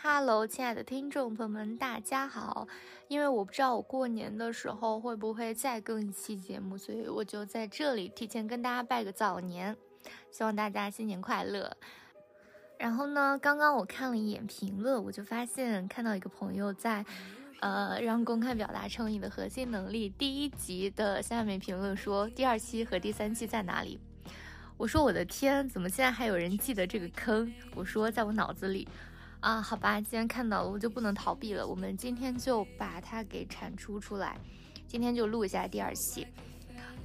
Hello，亲爱的听众朋友们，大家好！因为我不知道我过年的时候会不会再更一期节目，所以我就在这里提前跟大家拜个早年，希望大家新年快乐。然后呢，刚刚我看了一眼评论，我就发现看到一个朋友在，呃，让公开表达诚意的核心能力第一集的下面评论说，第二期和第三期在哪里？我说我的天，怎么现在还有人记得这个坑？我说在我脑子里。啊，好吧，既然看到了，我就不能逃避了。我们今天就把它给产出出来，今天就录一下第二期。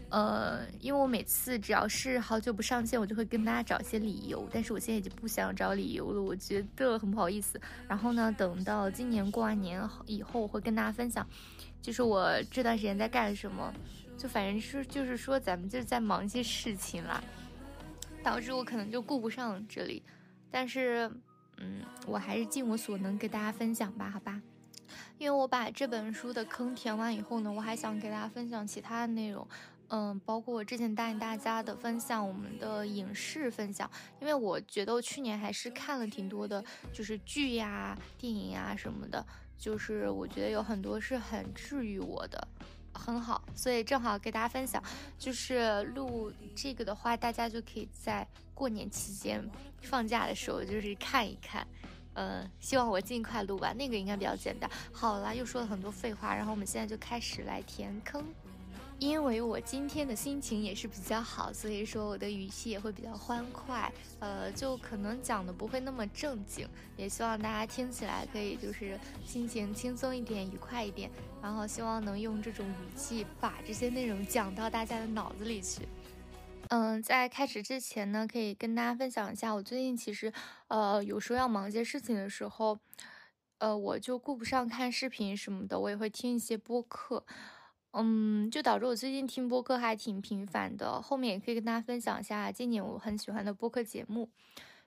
呃，因为我每次只要是好久不上线，我就会跟大家找一些理由，但是我现在已经不想找理由了，我觉得很不好意思。然后呢，等到今年过完年以后，我会跟大家分享，就是我这段时间在干什么。就反正是就是说，咱们就是在忙一些事情啦，导致我可能就顾不上这里，但是。嗯，我还是尽我所能给大家分享吧，好吧？因为我把这本书的坑填完以后呢，我还想给大家分享其他的内容，嗯，包括我之前答应大家的分享我们的影视分享，因为我觉得我去年还是看了挺多的，就是剧呀、电影呀什么的，就是我觉得有很多是很治愈我的。很好，所以正好给大家分享，就是录这个的话，大家就可以在过年期间放假的时候，就是看一看。呃，希望我尽快录完，那个应该比较简单。好了，又说了很多废话，然后我们现在就开始来填坑。因为我今天的心情也是比较好，所以说我的语气也会比较欢快，呃，就可能讲的不会那么正经，也希望大家听起来可以就是心情轻松一点，愉快一点，然后希望能用这种语气把这些内容讲到大家的脑子里去。嗯，在开始之前呢，可以跟大家分享一下，我最近其实，呃，有时候要忙一些事情的时候，呃，我就顾不上看视频什么的，我也会听一些播客。嗯，就导致我最近听播客还挺频繁的。后面也可以跟大家分享一下今年我很喜欢的播客节目。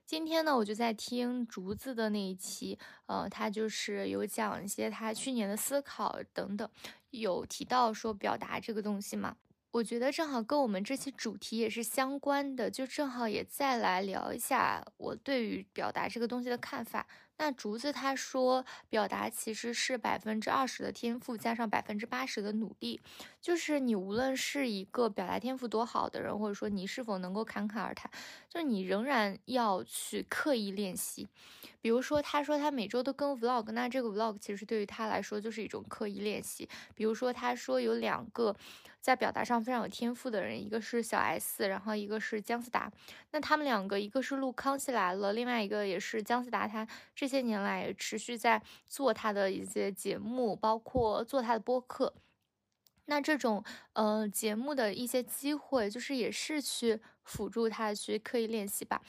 今天呢，我就在听竹子的那一期，呃，他就是有讲一些他去年的思考等等，有提到说表达这个东西嘛。我觉得正好跟我们这期主题也是相关的，就正好也再来聊一下我对于表达这个东西的看法。那竹子他说，表达其实是百分之二十的天赋加上百分之八十的努力，就是你无论是一个表达天赋多好的人，或者说你是否能够侃侃而谈，就是你仍然要去刻意练习。比如说，他说他每周都更 vlog，那这个 vlog 其实对于他来说就是一种刻意练习。比如说，他说有两个在表达上非常有天赋的人，一个是小 S，然后一个是姜思达。那他们两个，一个是录《康熙来了》，另外一个也是姜思达，他这。这些年来持续在做他的一些节目，包括做他的播客。那这种呃节目的一些机会，就是也是去辅助他去刻意练习吧。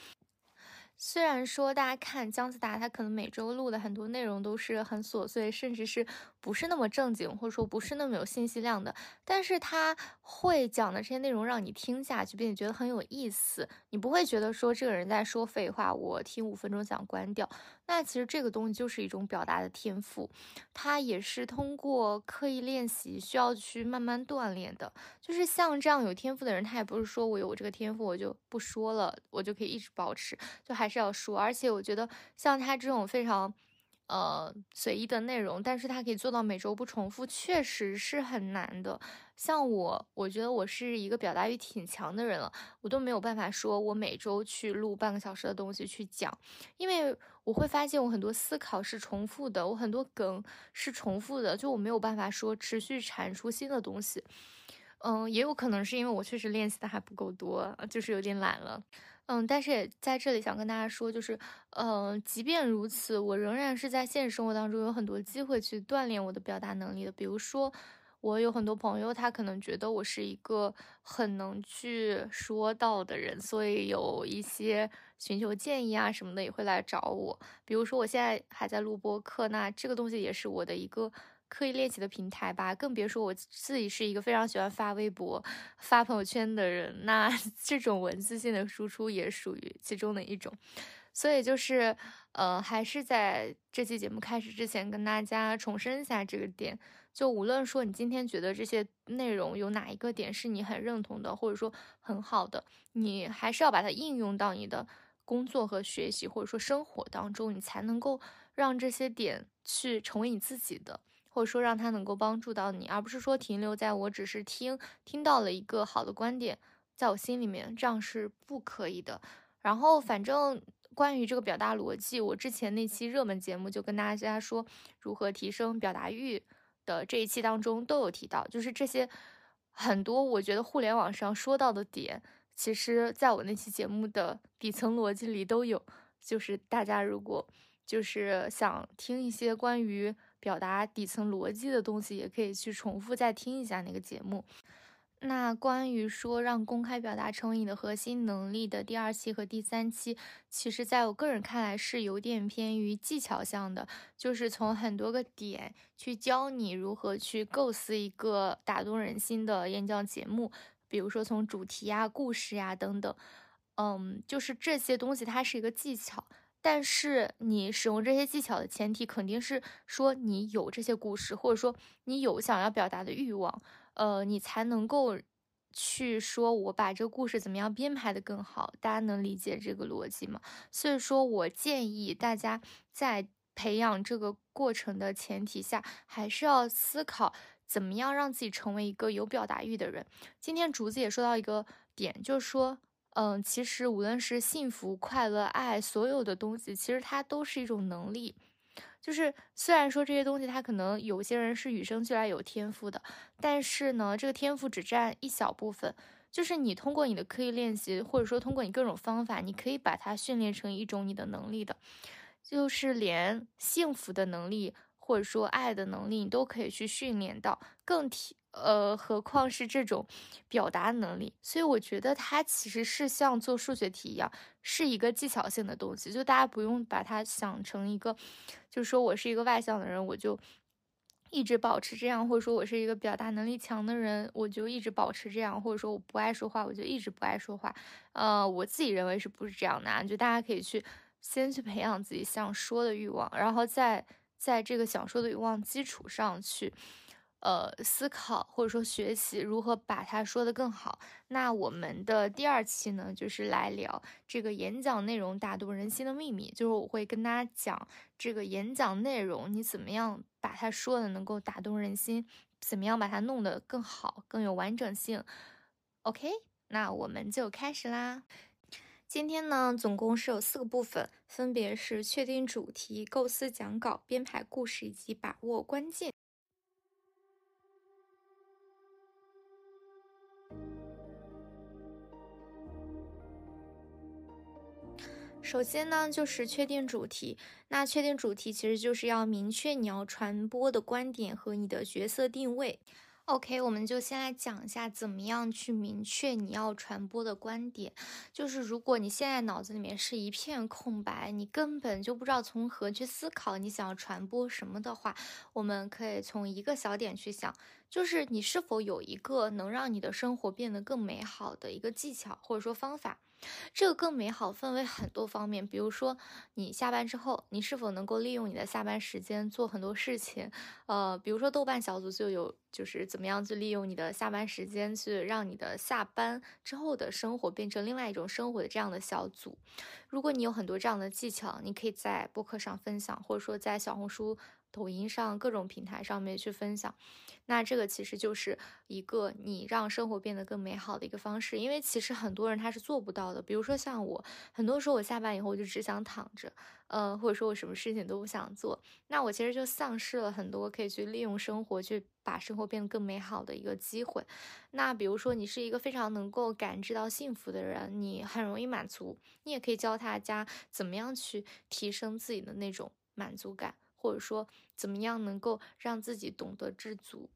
虽然说大家看姜子达，他可能每周录的很多内容都是很琐碎，甚至是不是那么正经，或者说不是那么有信息量的，但是他会讲的这些内容让你听下去，并且觉得很有意思，你不会觉得说这个人在说废话，我听五分钟想关掉。那其实这个东西就是一种表达的天赋，它也是通过刻意练习需要去慢慢锻炼的。就是像这样有天赋的人，他也不是说我有我这个天赋我就不说了，我就可以一直保持，就还。是要说，而且我觉得像他这种非常，呃随意的内容，但是它可以做到每周不重复，确实是很难的。像我，我觉得我是一个表达欲挺强的人了，我都没有办法说我每周去录半个小时的东西去讲，因为我会发现我很多思考是重复的，我很多梗是重复的，就我没有办法说持续产出新的东西。嗯，也有可能是因为我确实练习的还不够多，就是有点懒了。嗯，但是也在这里想跟大家说，就是，嗯，即便如此，我仍然是在现实生活当中有很多机会去锻炼我的表达能力的。比如说，我有很多朋友，他可能觉得我是一个很能去说到的人，所以有一些寻求建议啊什么的也会来找我。比如说，我现在还在录播课，那这个东西也是我的一个。刻意练习的平台吧，更别说我自己是一个非常喜欢发微博、发朋友圈的人，那 这种文字性的输出也属于其中的一种。所以就是，呃，还是在这期节目开始之前跟大家重申一下这个点。就无论说你今天觉得这些内容有哪一个点是你很认同的，或者说很好的，你还是要把它应用到你的。工作和学习，或者说生活当中，你才能够让这些点去成为你自己的，或者说让它能够帮助到你，而不是说停留在我只是听听到了一个好的观点，在我心里面，这样是不可以的。然后，反正关于这个表达逻辑，我之前那期热门节目就跟大家说如何提升表达欲的这一期当中都有提到，就是这些很多我觉得互联网上说到的点。其实，在我那期节目的底层逻辑里都有，就是大家如果就是想听一些关于表达底层逻辑的东西，也可以去重复再听一下那个节目。那关于说让公开表达成为你的核心能力的第二期和第三期，其实在我个人看来是有点偏于技巧向的，就是从很多个点去教你如何去构思一个打动人心的演讲节目。比如说从主题呀、故事呀等等，嗯，就是这些东西它是一个技巧，但是你使用这些技巧的前提肯定是说你有这些故事，或者说你有想要表达的欲望，呃，你才能够去说我把这个故事怎么样编排的更好，大家能理解这个逻辑吗？所以说我建议大家在培养这个过程的前提下，还是要思考。怎么样让自己成为一个有表达欲的人？今天竹子也说到一个点，就是说，嗯，其实无论是幸福、快乐、爱，所有的东西，其实它都是一种能力。就是虽然说这些东西，它可能有些人是与生俱来有天赋的，但是呢，这个天赋只占一小部分。就是你通过你的刻意练习，或者说通过你各种方法，你可以把它训练成一种你的能力的。就是连幸福的能力。或者说爱的能力，你都可以去训练到，更提呃，何况是这种表达能力。所以我觉得它其实是像做数学题一样，是一个技巧性的东西。就大家不用把它想成一个，就是说我是一个外向的人，我就一直保持这样；或者说我是一个表达能力强的人，我就一直保持这样；或者说我不爱说话，我就一直不爱说话。呃，我自己认为是不是这样的？啊？就大家可以去先去培养自己想说的欲望，然后再。在这个想说的欲望基础上去，呃，思考或者说学习如何把它说得更好。那我们的第二期呢，就是来聊这个演讲内容打动人心的秘密。就是我会跟大家讲这个演讲内容，你怎么样把它说的能够打动人心，怎么样把它弄得更好，更有完整性。OK，那我们就开始啦。今天呢，总共是有四个部分，分别是确定主题、构思讲稿、编排故事以及把握关键。首先呢，就是确定主题。那确定主题其实就是要明确你要传播的观点和你的角色定位。OK，我们就先来讲一下怎么样去明确你要传播的观点。就是如果你现在脑子里面是一片空白，你根本就不知道从何去思考你想要传播什么的话，我们可以从一个小点去想，就是你是否有一个能让你的生活变得更美好的一个技巧或者说方法。这个更美好分为很多方面，比如说你下班之后，你是否能够利用你的下班时间做很多事情？呃，比如说豆瓣小组就有，就是怎么样去利用你的下班时间去让你的下班之后的生活变成另外一种生活的这样的小组。如果你有很多这样的技巧，你可以在播客上分享，或者说在小红书。抖音上各种平台上面去分享，那这个其实就是一个你让生活变得更美好的一个方式。因为其实很多人他是做不到的，比如说像我，很多时候我下班以后我就只想躺着，呃，或者说我什么事情都不想做，那我其实就丧失了很多可以去利用生活去把生活变得更美好的一个机会。那比如说你是一个非常能够感知到幸福的人，你很容易满足，你也可以教大家怎么样去提升自己的那种满足感。或者说，怎么样能够让自己懂得知足，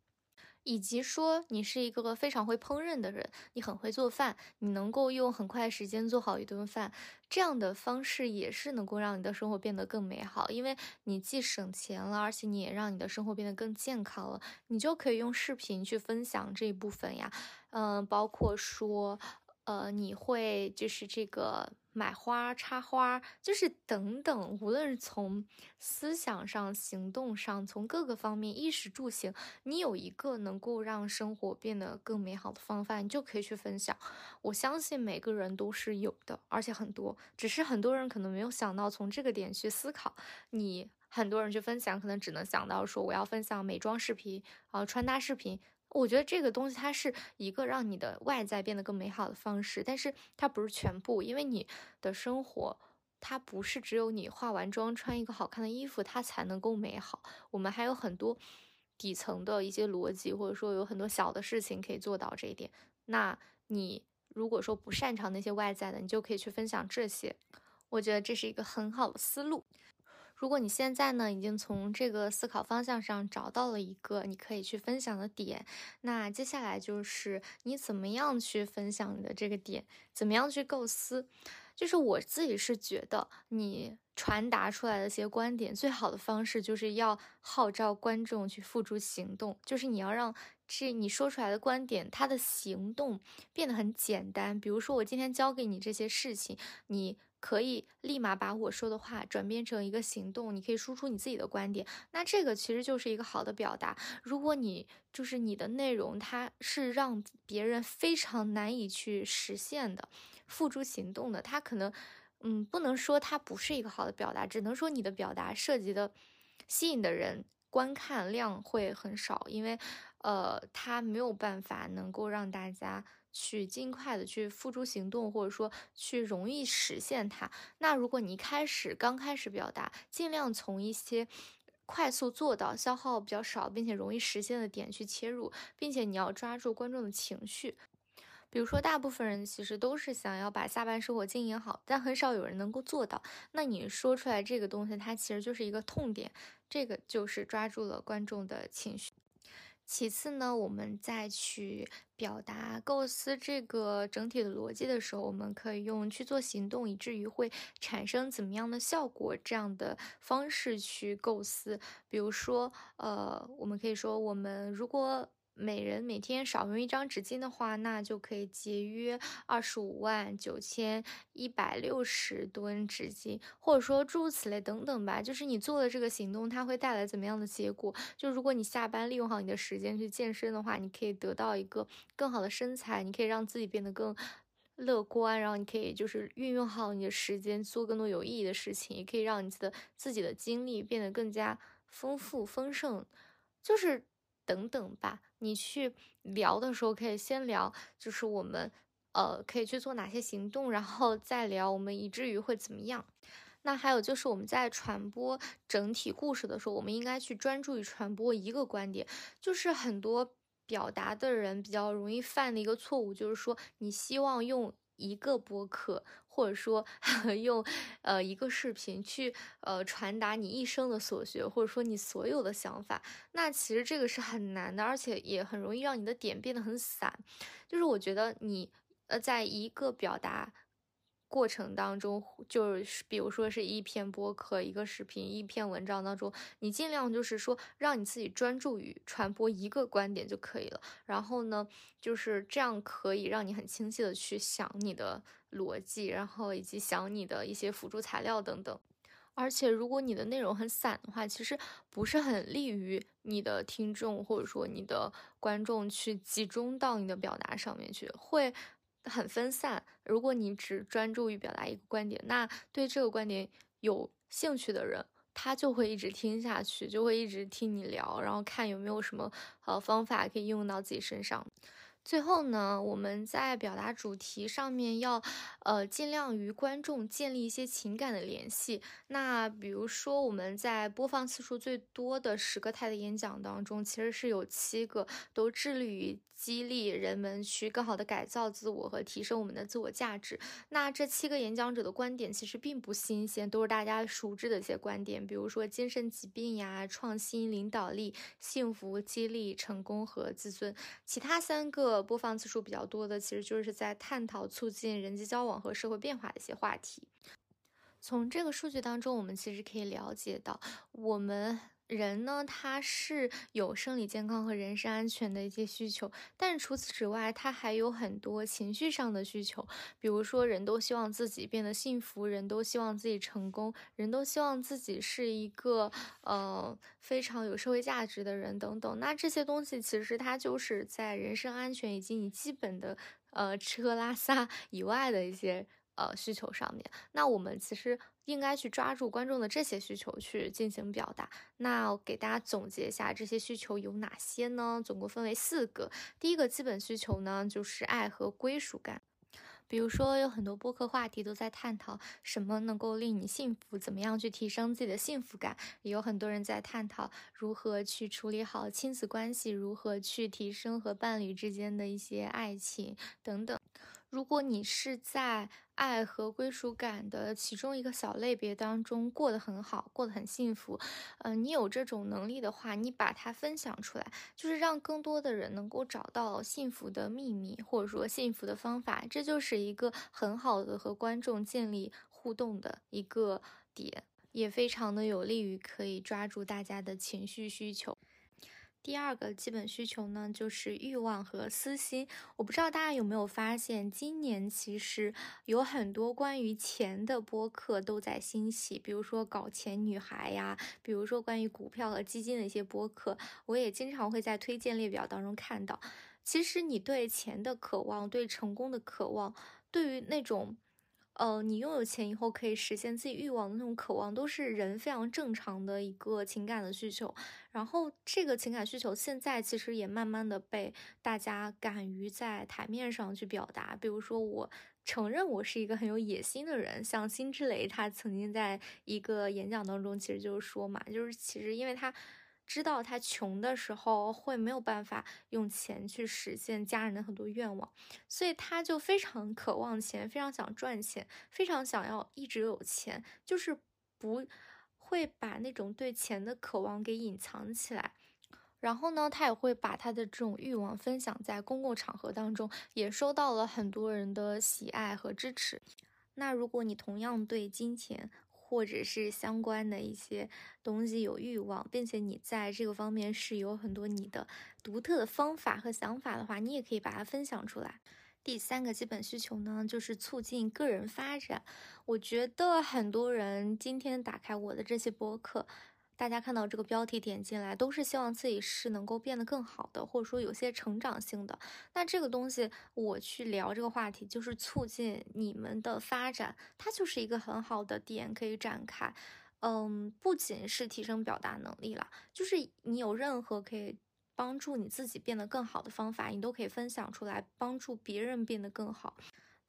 以及说你是一个非常会烹饪的人，你很会做饭，你能够用很快时间做好一顿饭，这样的方式也是能够让你的生活变得更美好，因为你既省钱了，而且你也让你的生活变得更健康了。你就可以用视频去分享这一部分呀，嗯，包括说，呃，你会就是这个。买花、插花，就是等等，无论是从思想上、行动上，从各个方面，衣食住行，你有一个能够让生活变得更美好的方法，你就可以去分享。我相信每个人都是有的，而且很多，只是很多人可能没有想到从这个点去思考。你很多人去分享，可能只能想到说我要分享美妆视频啊、穿搭视频。我觉得这个东西它是一个让你的外在变得更美好的方式，但是它不是全部，因为你的生活它不是只有你化完妆穿一个好看的衣服它才能够美好，我们还有很多底层的一些逻辑，或者说有很多小的事情可以做到这一点。那你如果说不擅长那些外在的，你就可以去分享这些，我觉得这是一个很好的思路。如果你现在呢，已经从这个思考方向上找到了一个你可以去分享的点，那接下来就是你怎么样去分享你的这个点，怎么样去构思。就是我自己是觉得，你传达出来的一些观点，最好的方式就是要号召观众去付诸行动，就是你要让这你说出来的观点，它的行动变得很简单。比如说，我今天教给你这些事情，你。可以立马把我说的话转变成一个行动，你可以输出你自己的观点，那这个其实就是一个好的表达。如果你就是你的内容，它是让别人非常难以去实现的，付诸行动的，它可能，嗯，不能说它不是一个好的表达，只能说你的表达涉及的吸引的人观看量会很少，因为，呃，他没有办法能够让大家。去尽快的去付诸行动，或者说去容易实现它。那如果你一开始刚开始表达，尽量从一些快速做到、消耗比较少，并且容易实现的点去切入，并且你要抓住观众的情绪。比如说，大部分人其实都是想要把下班生活经营好，但很少有人能够做到。那你说出来这个东西，它其实就是一个痛点，这个就是抓住了观众的情绪。其次呢，我们再去表达构思这个整体的逻辑的时候，我们可以用去做行动，以至于会产生怎么样的效果这样的方式去构思。比如说，呃，我们可以说，我们如果。每人每天少用一张纸巾的话，那就可以节约二十五万九千一百六十吨纸巾，或者说诸如此类等等吧。就是你做的这个行动，它会带来怎么样的结果？就如果你下班利用好你的时间去健身的话，你可以得到一个更好的身材，你可以让自己变得更乐观，然后你可以就是运用好你的时间做更多有意义的事情，也可以让你的自己的精力变得更加丰富丰盛，就是。等等吧，你去聊的时候可以先聊，就是我们呃可以去做哪些行动，然后再聊我们以至于会怎么样。那还有就是我们在传播整体故事的时候，我们应该去专注于传播一个观点，就是很多表达的人比较容易犯的一个错误，就是说你希望用。一个播客，或者说 用呃一个视频去呃传达你一生的所学，或者说你所有的想法，那其实这个是很难的，而且也很容易让你的点变得很散。就是我觉得你呃在一个表达。过程当中，就是比如说是一篇播客、一个视频、一篇文章当中，你尽量就是说让你自己专注于传播一个观点就可以了。然后呢，就是这样可以让你很清晰的去想你的逻辑，然后以及想你的一些辅助材料等等。而且如果你的内容很散的话，其实不是很利于你的听众或者说你的观众去集中到你的表达上面去，会。很分散。如果你只专注于表达一个观点，那对这个观点有兴趣的人，他就会一直听下去，就会一直听你聊，然后看有没有什么呃方法可以应用到自己身上。最后呢，我们在表达主题上面要，呃，尽量与观众建立一些情感的联系。那比如说，我们在播放次数最多的十个泰的演讲当中，其实是有七个都致力于激励人们去更好的改造自我和提升我们的自我价值。那这七个演讲者的观点其实并不新鲜，都是大家熟知的一些观点，比如说精神疾病呀、创新、领导力、幸福、激励、成功和自尊。其他三个。播放次数比较多的，其实就是在探讨促进人际交往和社会变化的一些话题。从这个数据当中，我们其实可以了解到，我们。人呢，他是有生理健康和人身安全的一些需求，但除此之外，他还有很多情绪上的需求。比如说，人都希望自己变得幸福，人都希望自己成功，人都希望自己是一个呃非常有社会价值的人等等。那这些东西其实它就是在人身安全以及你基本的呃吃喝拉撒以外的一些。呃，需求上面，那我们其实应该去抓住观众的这些需求去进行表达。那我给大家总结一下，这些需求有哪些呢？总共分为四个。第一个基本需求呢，就是爱和归属感。比如说，有很多播客话题都在探讨什么能够令你幸福，怎么样去提升自己的幸福感。也有很多人在探讨如何去处理好亲子关系，如何去提升和伴侣之间的一些爱情等等。如果你是在爱和归属感的其中一个小类别当中过得很好，过得很幸福，嗯，你有这种能力的话，你把它分享出来，就是让更多的人能够找到幸福的秘密，或者说幸福的方法，这就是一个很好的和观众建立互动的一个点，也非常的有利于可以抓住大家的情绪需求。第二个基本需求呢，就是欲望和私心。我不知道大家有没有发现，今年其实有很多关于钱的播客都在兴起，比如说搞钱女孩呀，比如说关于股票和基金的一些播客，我也经常会在推荐列表当中看到。其实你对钱的渴望，对成功的渴望，对于那种。呃，你拥有钱以后可以实现自己欲望的那种渴望，都是人非常正常的一个情感的需求。然后这个情感需求现在其实也慢慢的被大家敢于在台面上去表达。比如说，我承认我是一个很有野心的人，像辛芷蕾，她曾经在一个演讲当中，其实就是说嘛，就是其实因为她。知道他穷的时候会没有办法用钱去实现家人的很多愿望，所以他就非常渴望钱，非常想赚钱，非常想要一直有钱，就是不会把那种对钱的渴望给隐藏起来。然后呢，他也会把他的这种欲望分享在公共场合当中，也收到了很多人的喜爱和支持。那如果你同样对金钱，或者是相关的一些东西有欲望，并且你在这个方面是有很多你的独特的方法和想法的话，你也可以把它分享出来。第三个基本需求呢，就是促进个人发展。我觉得很多人今天打开我的这些播客。大家看到这个标题点进来，都是希望自己是能够变得更好的，或者说有些成长性的。那这个东西，我去聊这个话题，就是促进你们的发展，它就是一个很好的点可以展开。嗯，不仅是提升表达能力了，就是你有任何可以帮助你自己变得更好的方法，你都可以分享出来，帮助别人变得更好。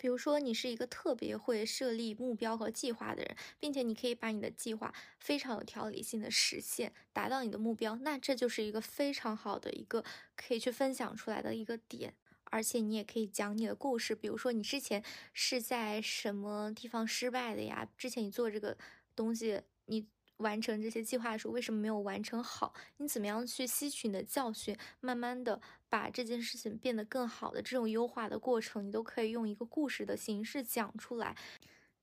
比如说，你是一个特别会设立目标和计划的人，并且你可以把你的计划非常有条理性的实现，达到你的目标，那这就是一个非常好的一个可以去分享出来的一个点。而且你也可以讲你的故事，比如说你之前是在什么地方失败的呀？之前你做这个东西，你。完成这些计划的时候，为什么没有完成好？你怎么样去吸取你的教训，慢慢的把这件事情变得更好的这种优化的过程，你都可以用一个故事的形式讲出来。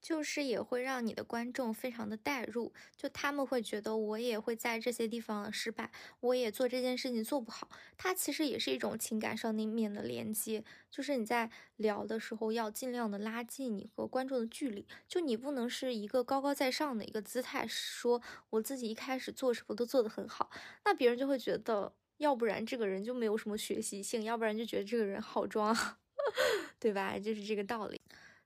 就是也会让你的观众非常的代入，就他们会觉得我也会在这些地方失败，我也做这件事情做不好。它其实也是一种情感上那面的连接，就是你在聊的时候要尽量的拉近你和观众的距离，就你不能是一个高高在上的一个姿态，说我自己一开始做什么都做得很好，那别人就会觉得，要不然这个人就没有什么学习性，要不然就觉得这个人好装，对吧？就是这个道理。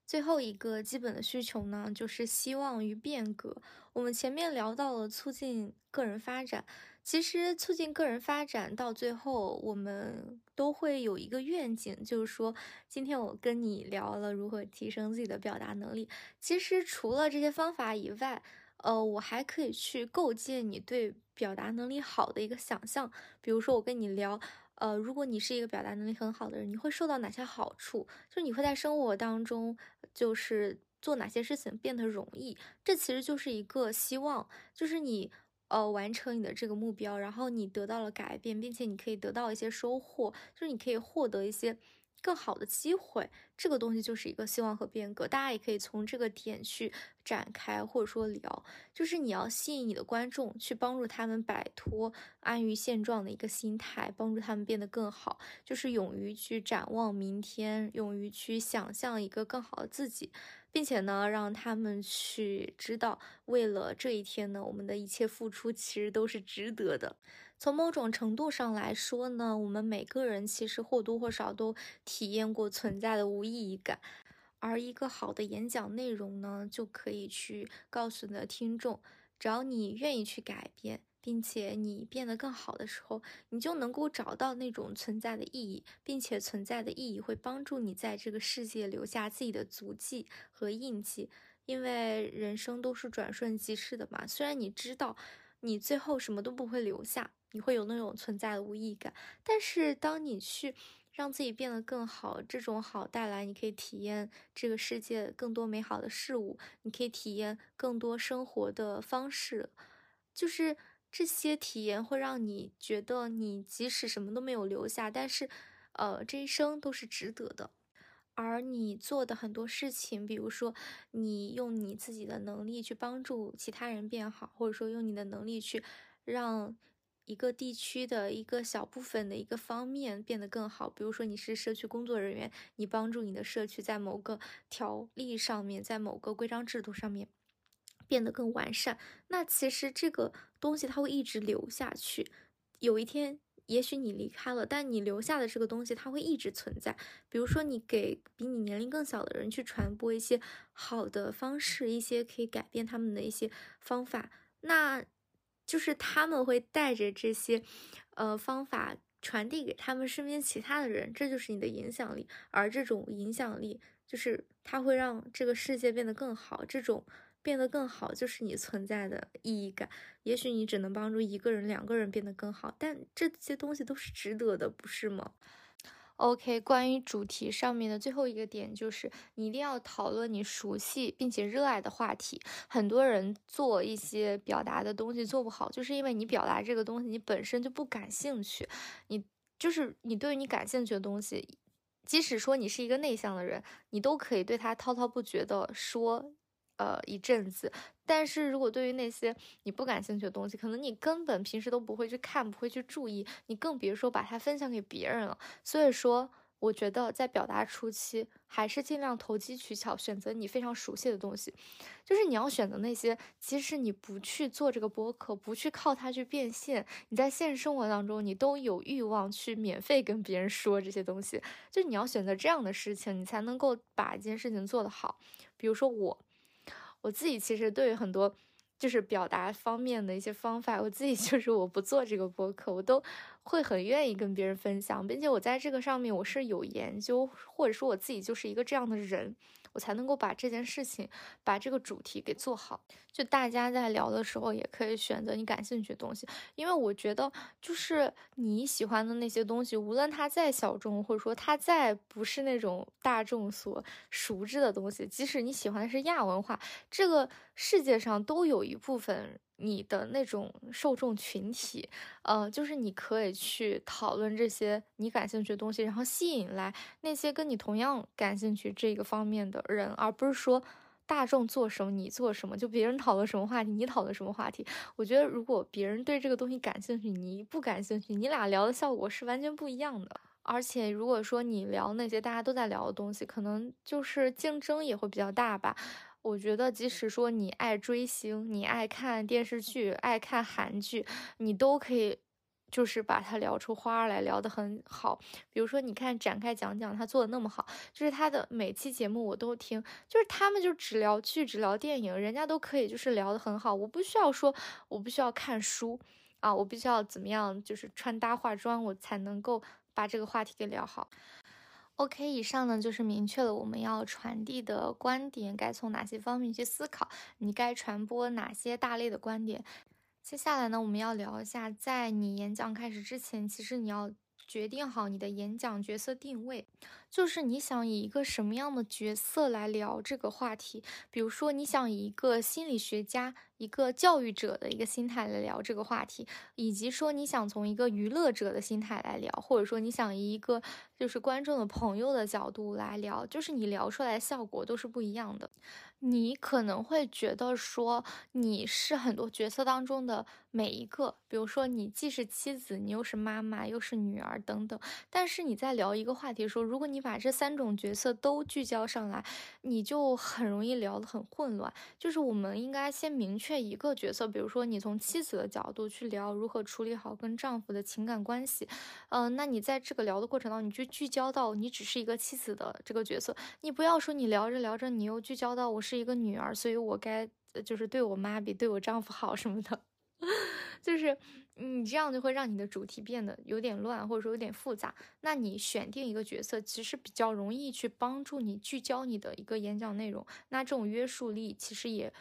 最后一个基本的需求呢，就是希望与变革。我们前面聊到了促进个人发展，其实促进个人发展到最后，我们都会有一个愿景，就是说，今天我跟你聊了如何提升自己的表达能力。其实除了这些方法以外，呃，我还可以去构建你对表达能力好的一个想象。比如说，我跟你聊。呃，如果你是一个表达能力很好的人，你会受到哪些好处？就是你会在生活当中，就是做哪些事情变得容易？这其实就是一个希望，就是你呃完成你的这个目标，然后你得到了改变，并且你可以得到一些收获，就是你可以获得一些更好的机会，这个东西就是一个希望和变革。大家也可以从这个点去展开，或者说聊，就是你要吸引你的观众，去帮助他们摆脱安于现状的一个心态，帮助他们变得更好，就是勇于去展望明天，勇于去想象一个更好的自己，并且呢，让他们去知道，为了这一天呢，我们的一切付出其实都是值得的。从某种程度上来说呢，我们每个人其实或多或少都体验过存在的无意义感，而一个好的演讲内容呢，就可以去告诉你的听众，只要你愿意去改变，并且你变得更好的时候，你就能够找到那种存在的意义，并且存在的意义会帮助你在这个世界留下自己的足迹和印记，因为人生都是转瞬即逝的嘛。虽然你知道你最后什么都不会留下。你会有那种存在的无意义感，但是当你去让自己变得更好，这种好带来你可以体验这个世界更多美好的事物，你可以体验更多生活的方式，就是这些体验会让你觉得你即使什么都没有留下，但是，呃，这一生都是值得的。而你做的很多事情，比如说你用你自己的能力去帮助其他人变好，或者说用你的能力去让。一个地区的一个小部分的一个方面变得更好，比如说你是社区工作人员，你帮助你的社区在某个条例上面，在某个规章制度上面变得更完善，那其实这个东西它会一直留下去。有一天，也许你离开了，但你留下的这个东西它会一直存在。比如说，你给比你年龄更小的人去传播一些好的方式，一些可以改变他们的一些方法，那。就是他们会带着这些，呃方法传递给他们身边其他的人，这就是你的影响力。而这种影响力，就是它会让这个世界变得更好。这种变得更好，就是你存在的意义感。也许你只能帮助一个人、两个人变得更好，但这些东西都是值得的，不是吗？OK，关于主题上面的最后一个点就是，你一定要讨论你熟悉并且热爱的话题。很多人做一些表达的东西做不好，就是因为你表达这个东西你本身就不感兴趣。你就是你对于你感兴趣的东西，即使说你是一个内向的人，你都可以对他滔滔不绝的说。呃，一阵子，但是如果对于那些你不感兴趣的东西，可能你根本平时都不会去看，不会去注意，你更别说把它分享给别人了。所以说，我觉得在表达初期，还是尽量投机取巧，选择你非常熟悉的东西。就是你要选择那些，即使你不去做这个播客，不去靠它去变现，你在现实生活当中，你都有欲望去免费跟别人说这些东西。就你要选择这样的事情，你才能够把一件事情做得好。比如说我。我自己其实对于很多就是表达方面的一些方法，我自己 就是我不做这个播客，我都会很愿意跟别人分享，并且我在这个上面我是有研究，或者说我自己就是一个这样的人。我才能够把这件事情，把这个主题给做好。就大家在聊的时候，也可以选择你感兴趣的东西，因为我觉得，就是你喜欢的那些东西，无论它再小众，或者说它再不是那种大众所熟知的东西，即使你喜欢的是亚文化，这个世界上都有一部分。你的那种受众群体，呃，就是你可以去讨论这些你感兴趣的东西，然后吸引来那些跟你同样感兴趣这个方面的人，而不是说大众做什么你做什么，就别人讨论什么话题你讨论什么话题。我觉得如果别人对这个东西感兴趣，你不感兴趣，你俩聊的效果是完全不一样的。而且如果说你聊那些大家都在聊的东西，可能就是竞争也会比较大吧。我觉得，即使说你爱追星，你爱看电视剧，爱看韩剧，你都可以，就是把它聊出花来，聊得很好。比如说，你看展开讲讲，他做的那么好，就是他的每期节目我都听，就是他们就只聊剧，只聊电影，人家都可以就是聊得很好。我不需要说，我不需要看书啊，我必须要怎么样，就是穿搭化妆，我才能够把这个话题给聊好。OK，以上呢就是明确了我们要传递的观点该从哪些方面去思考，你该传播哪些大类的观点。接下来呢，我们要聊一下，在你演讲开始之前，其实你要决定好你的演讲角色定位，就是你想以一个什么样的角色来聊这个话题。比如说，你想以一个心理学家、一个教育者的一个心态来聊这个话题，以及说你想从一个娱乐者的心态来聊，或者说你想以一个就是观众的朋友的角度来聊，就是你聊出来效果都是不一样的。你可能会觉得说你是很多角色当中的每一个，比如说你既是妻子，你又是妈妈，又是女儿等等。但是你在聊一个话题的时候，如果你把这三种角色都聚焦上来，你就很容易聊得很混乱。就是我们应该先明确一个角色，比如说你从妻子的角度去聊如何处理好跟丈夫的情感关系，嗯，那你在这个聊的过程当中，你就聚焦到你只是一个妻子的这个角色，你不要说你聊着聊着，你又聚焦到我是。是一个女儿，所以我该就是对我妈比对我丈夫好什么的，就是你这样就会让你的主题变得有点乱，或者说有点复杂。那你选定一个角色，其实比较容易去帮助你聚焦你的一个演讲内容。那这种约束力其实也。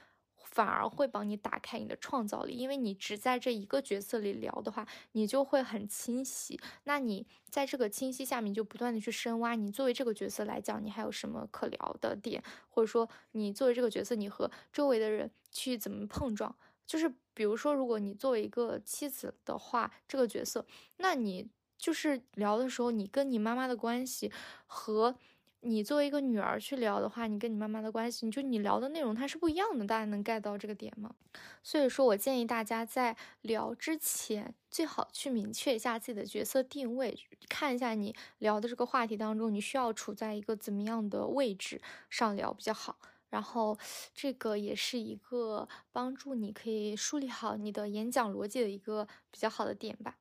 反而会帮你打开你的创造力，因为你只在这一个角色里聊的话，你就会很清晰。那你在这个清晰下面就不断的去深挖，你作为这个角色来讲，你还有什么可聊的点，或者说你作为这个角色，你和周围的人去怎么碰撞？就是比如说，如果你作为一个妻子的话，这个角色，那你就是聊的时候，你跟你妈妈的关系和。你作为一个女儿去聊的话，你跟你妈妈的关系，你就你聊的内容它是不一样的，大家能 get 到这个点吗？所以说我建议大家在聊之前，最好去明确一下自己的角色定位，看一下你聊的这个话题当中，你需要处在一个怎么样的位置上聊比较好。然后这个也是一个帮助你可以梳理好你的演讲逻辑的一个比较好的点吧。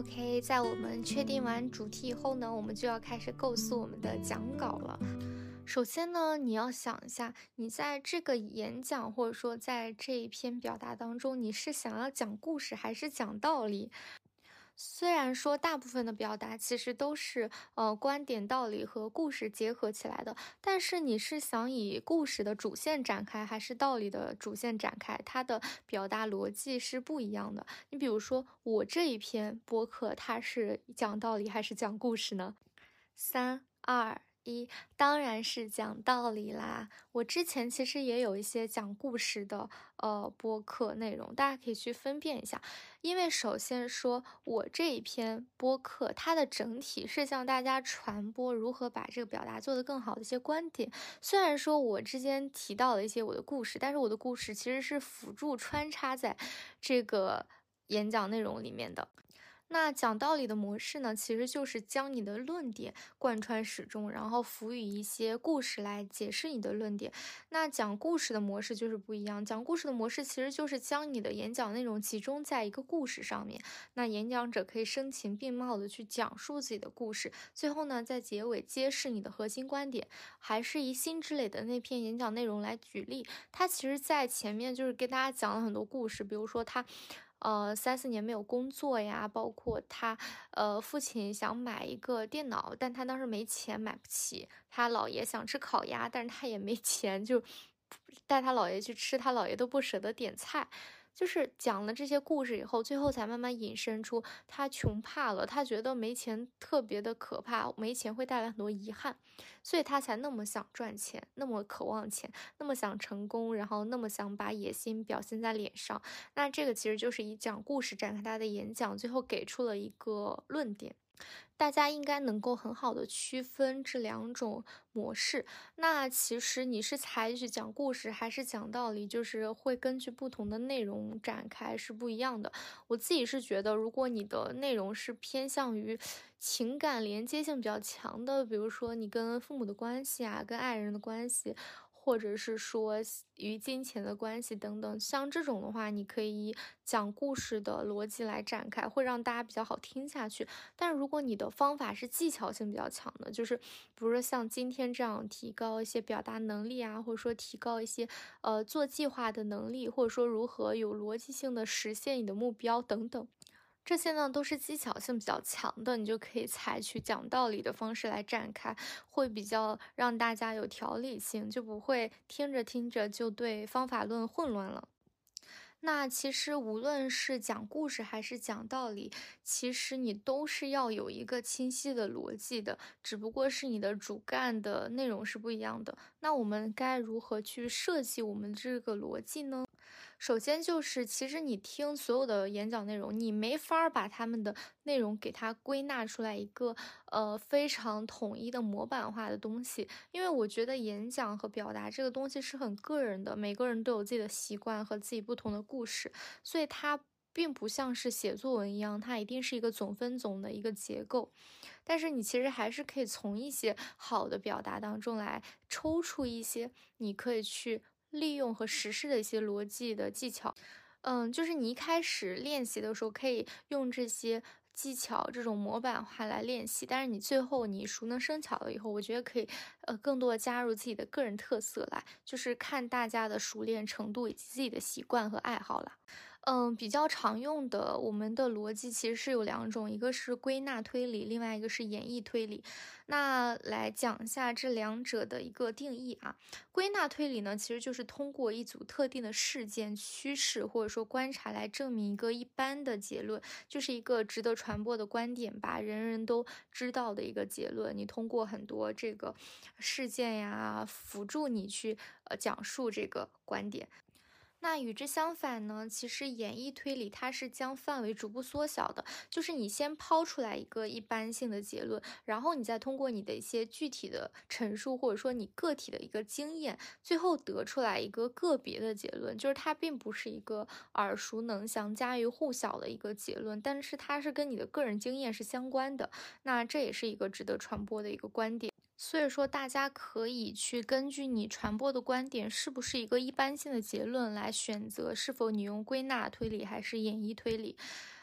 OK，在我们确定完主题以后呢，我们就要开始构思我们的讲稿了。首先呢，你要想一下，你在这个演讲或者说在这一篇表达当中，你是想要讲故事还是讲道理？虽然说大部分的表达其实都是呃观点、道理和故事结合起来的，但是你是想以故事的主线展开，还是道理的主线展开？它的表达逻辑是不一样的。你比如说，我这一篇博客，它是讲道理还是讲故事呢？三二。一当然是讲道理啦。我之前其实也有一些讲故事的呃播客内容，大家可以去分辨一下。因为首先说我这一篇播客，它的整体是向大家传播如何把这个表达做得更好的一些观点。虽然说我之间提到了一些我的故事，但是我的故事其实是辅助穿插在这个演讲内容里面的。那讲道理的模式呢，其实就是将你的论点贯穿始终，然后赋予一些故事来解释你的论点。那讲故事的模式就是不一样，讲故事的模式其实就是将你的演讲内容集中在一个故事上面。那演讲者可以声情并茂的去讲述自己的故事，最后呢，在结尾揭示你的核心观点。还是以辛芷蕾的那篇演讲内容来举例，他其实在前面就是跟大家讲了很多故事，比如说他。呃，三四年没有工作呀，包括他，呃，父亲想买一个电脑，但他当时没钱买不起。他姥爷想吃烤鸭，但是他也没钱，就带他姥爷去吃，他姥爷都不舍得点菜。就是讲了这些故事以后，最后才慢慢引申出他穷怕了，他觉得没钱特别的可怕，没钱会带来很多遗憾，所以他才那么想赚钱，那么渴望钱，那么想成功，然后那么想把野心表现在脸上。那这个其实就是以讲故事展开他的演讲，最后给出了一个论点。大家应该能够很好的区分这两种模式。那其实你是采取讲故事还是讲道理，就是会根据不同的内容展开是不一样的。我自己是觉得，如果你的内容是偏向于情感连接性比较强的，比如说你跟父母的关系啊，跟爱人的关系。或者是说与金钱的关系等等，像这种的话，你可以讲故事的逻辑来展开，会让大家比较好听下去。但如果你的方法是技巧性比较强的，就是比如说像今天这样提高一些表达能力啊，或者说提高一些呃做计划的能力，或者说如何有逻辑性的实现你的目标等等。这些呢都是技巧性比较强的，你就可以采取讲道理的方式来展开，会比较让大家有条理性，就不会听着听着就对方法论混乱了。那其实无论是讲故事还是讲道理，其实你都是要有一个清晰的逻辑的，只不过是你的主干的内容是不一样的。那我们该如何去设计我们这个逻辑呢？首先就是，其实你听所有的演讲内容，你没法把他们的内容给它归纳出来一个呃非常统一的模板化的东西，因为我觉得演讲和表达这个东西是很个人的，每个人都有自己的习惯和自己不同的故事，所以它并不像是写作文一样，它一定是一个总分总的一个结构。但是你其实还是可以从一些好的表达当中来抽出一些，你可以去。利用和实施的一些逻辑的技巧，嗯，就是你一开始练习的时候可以用这些技巧，这种模板化来练习。但是你最后你熟能生巧了以后，我觉得可以，呃，更多的加入自己的个人特色来，就是看大家的熟练程度以及自己的习惯和爱好了。嗯，比较常用的我们的逻辑其实是有两种，一个是归纳推理，另外一个是演绎推理。那来讲一下这两者的一个定义啊。归纳推理呢，其实就是通过一组特定的事件、趋势或者说观察来证明一个一般的结论，就是一个值得传播的观点吧，人人都知道的一个结论。你通过很多这个事件呀，辅助你去呃讲述这个观点。那与之相反呢？其实演绎推理它是将范围逐步缩小的，就是你先抛出来一个一般性的结论，然后你再通过你的一些具体的陈述，或者说你个体的一个经验，最后得出来一个个别的结论，就是它并不是一个耳熟能详、家喻户晓的一个结论，但是它是跟你的个人经验是相关的。那这也是一个值得传播的一个观点。所以说，大家可以去根据你传播的观点是不是一个一般性的结论来选择是否你用归纳推理还是演绎推理。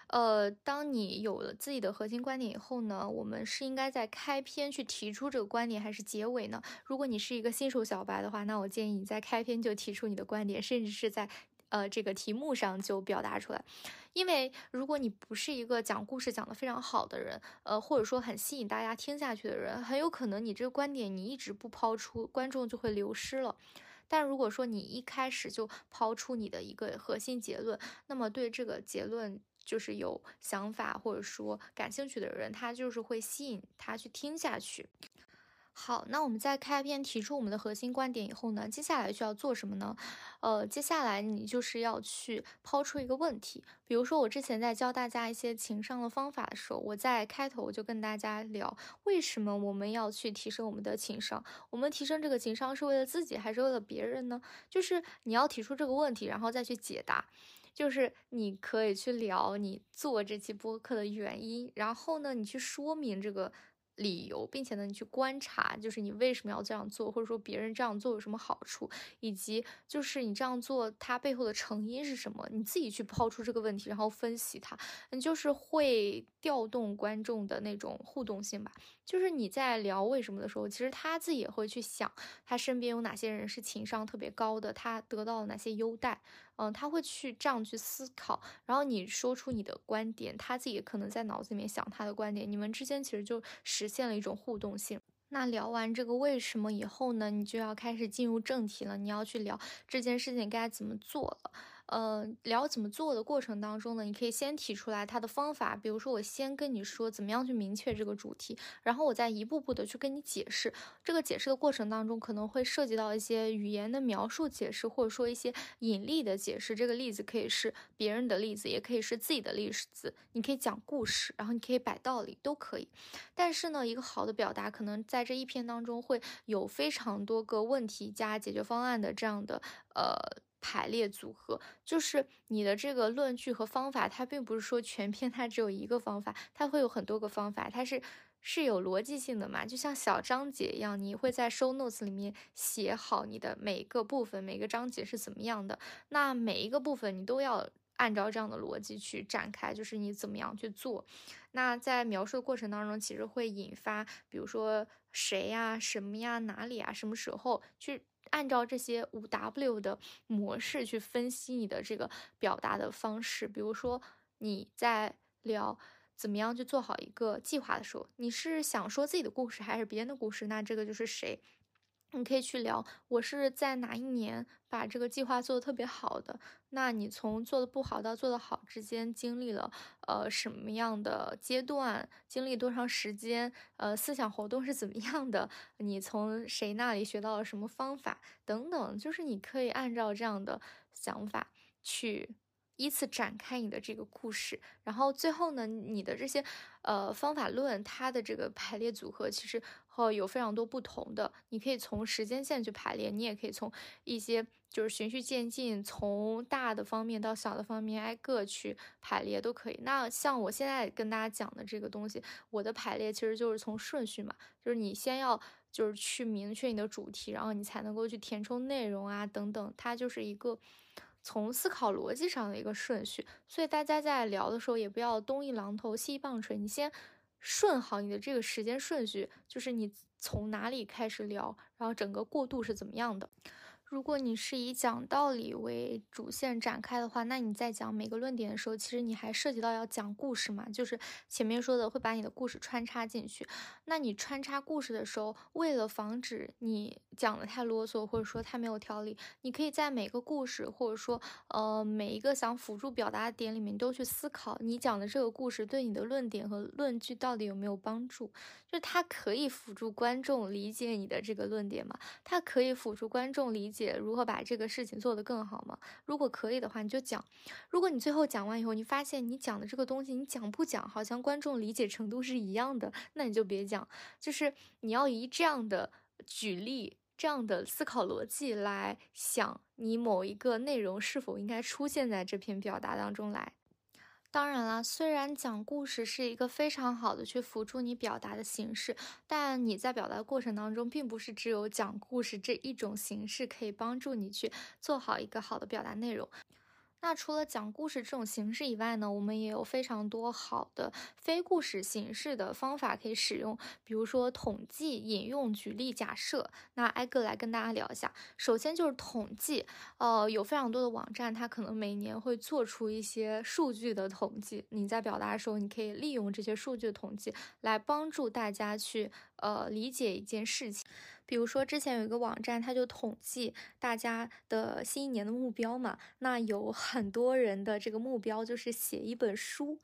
呃，当你有了自己的核心观点以后呢，我们是应该在开篇去提出这个观点，还是结尾呢？如果你是一个新手小白的话，那我建议你在开篇就提出你的观点，甚至是在。呃，这个题目上就表达出来，因为如果你不是一个讲故事讲得非常好的人，呃，或者说很吸引大家听下去的人，很有可能你这个观点你一直不抛出，观众就会流失了。但如果说你一开始就抛出你的一个核心结论，那么对这个结论就是有想法或者说感兴趣的人，他就是会吸引他去听下去。好，那我们在开篇提出我们的核心观点以后呢，接下来需要做什么呢？呃，接下来你就是要去抛出一个问题。比如说，我之前在教大家一些情商的方法的时候，我在开头就跟大家聊，为什么我们要去提升我们的情商？我们提升这个情商是为了自己还是为了别人呢？就是你要提出这个问题，然后再去解答。就是你可以去聊你做这期播客的原因，然后呢，你去说明这个。理由，并且呢，你去观察，就是你为什么要这样做，或者说别人这样做有什么好处，以及就是你这样做它背后的成因是什么，你自己去抛出这个问题，然后分析它，你就是会调动观众的那种互动性吧。就是你在聊为什么的时候，其实他自己也会去想，他身边有哪些人是情商特别高的，他得到了哪些优待，嗯，他会去这样去思考，然后你说出你的观点，他自己可能在脑子里面想他的观点，你们之间其实就实现了一种互动性。那聊完这个为什么以后呢，你就要开始进入正题了，你要去聊这件事情该怎么做了。呃，聊怎么做的过程当中呢，你可以先提出来他的方法，比如说我先跟你说怎么样去明确这个主题，然后我再一步步的去跟你解释。这个解释的过程当中可能会涉及到一些语言的描述解释，或者说一些引力的解释。这个例子可以是别人的例子，也可以是自己的例子。你可以讲故事，然后你可以摆道理，都可以。但是呢，一个好的表达可能在这一篇当中会有非常多个问题加解决方案的这样的呃。排列组合就是你的这个论据和方法，它并不是说全篇它只有一个方法，它会有很多个方法，它是是有逻辑性的嘛，就像小章节一样，你会在收 notes 里面写好你的每个部分，每个章节是怎么样的，那每一个部分你都要按照这样的逻辑去展开，就是你怎么样去做。那在描述的过程当中，其实会引发，比如说谁呀、什么呀、哪里啊、什么时候去。按照这些五 W 的模式去分析你的这个表达的方式，比如说你在聊怎么样去做好一个计划的时候，你是想说自己的故事还是别人的故事？那这个就是谁？你可以去聊，我是在哪一年把这个计划做的特别好的？那你从做的不好到做的好之间经历了呃什么样的阶段？经历多长时间？呃，思想活动是怎么样的？你从谁那里学到了什么方法？等等，就是你可以按照这样的想法去。依次展开你的这个故事，然后最后呢，你的这些呃方法论，它的这个排列组合其实会有非常多不同的。你可以从时间线去排列，你也可以从一些就是循序渐进，从大的方面到小的方面挨个去排列都可以。那像我现在跟大家讲的这个东西，我的排列其实就是从顺序嘛，就是你先要就是去明确你的主题，然后你才能够去填充内容啊等等，它就是一个。从思考逻辑上的一个顺序，所以大家在聊的时候也不要东一榔头西一棒槌，你先顺好你的这个时间顺序，就是你从哪里开始聊，然后整个过渡是怎么样的。如果你是以讲道理为主线展开的话，那你在讲每个论点的时候，其实你还涉及到要讲故事嘛，就是前面说的会把你的故事穿插进去。那你穿插故事的时候，为了防止你讲的太啰嗦，或者说太没有条理，你可以在每个故事或者说呃每一个想辅助表达的点里面都去思考，你讲的这个故事对你的论点和论据到底有没有帮助？就是它可以辅助观众理解你的这个论点吗？它可以辅助观众理解。解如何把这个事情做得更好吗？如果可以的话，你就讲。如果你最后讲完以后，你发现你讲的这个东西，你讲不讲，好像观众理解程度是一样的，那你就别讲。就是你要以这样的举例、这样的思考逻辑来想，你某一个内容是否应该出现在这篇表达当中来。当然了，虽然讲故事是一个非常好的去辅助你表达的形式，但你在表达过程当中，并不是只有讲故事这一种形式可以帮助你去做好一个好的表达内容。那除了讲故事这种形式以外呢，我们也有非常多好的非故事形式的方法可以使用，比如说统计、引用、举例、假设。那挨个来跟大家聊一下。首先就是统计，呃，有非常多的网站，它可能每年会做出一些数据的统计。你在表达的时候，你可以利用这些数据的统计来帮助大家去呃理解一件事情。比如说，之前有一个网站，它就统计大家的新一年的目标嘛。那有很多人的这个目标就是写一本书。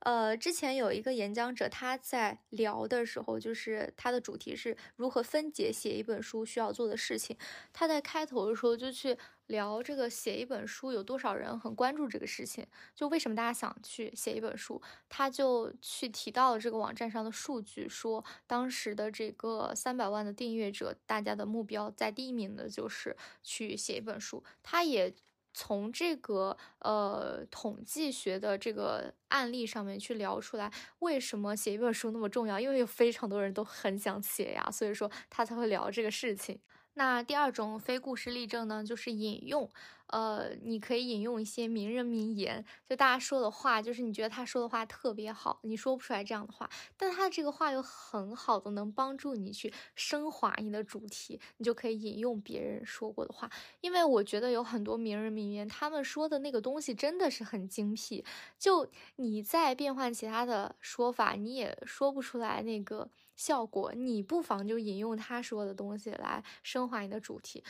呃，之前有一个演讲者，他在聊的时候，就是他的主题是如何分解写一本书需要做的事情。他在开头的时候就去聊这个写一本书有多少人很关注这个事情，就为什么大家想去写一本书，他就去提到了这个网站上的数据，说当时的这个三百万的订阅者，大家的目标在第一名的就是去写一本书。他也。从这个呃统计学的这个案例上面去聊出来，为什么写一本书那么重要？因为有非常多人都很想写呀，所以说他才会聊这个事情。那第二种非故事例证呢，就是引用。呃，你可以引用一些名人名言，就大家说的话，就是你觉得他说的话特别好，你说不出来这样的话，但他这个话又很好的能帮助你去升华你的主题，你就可以引用别人说过的话。因为我觉得有很多名人名言，他们说的那个东西真的是很精辟，就你再变换其他的说法，你也说不出来那个效果。你不妨就引用他说的东西来升华你的主题。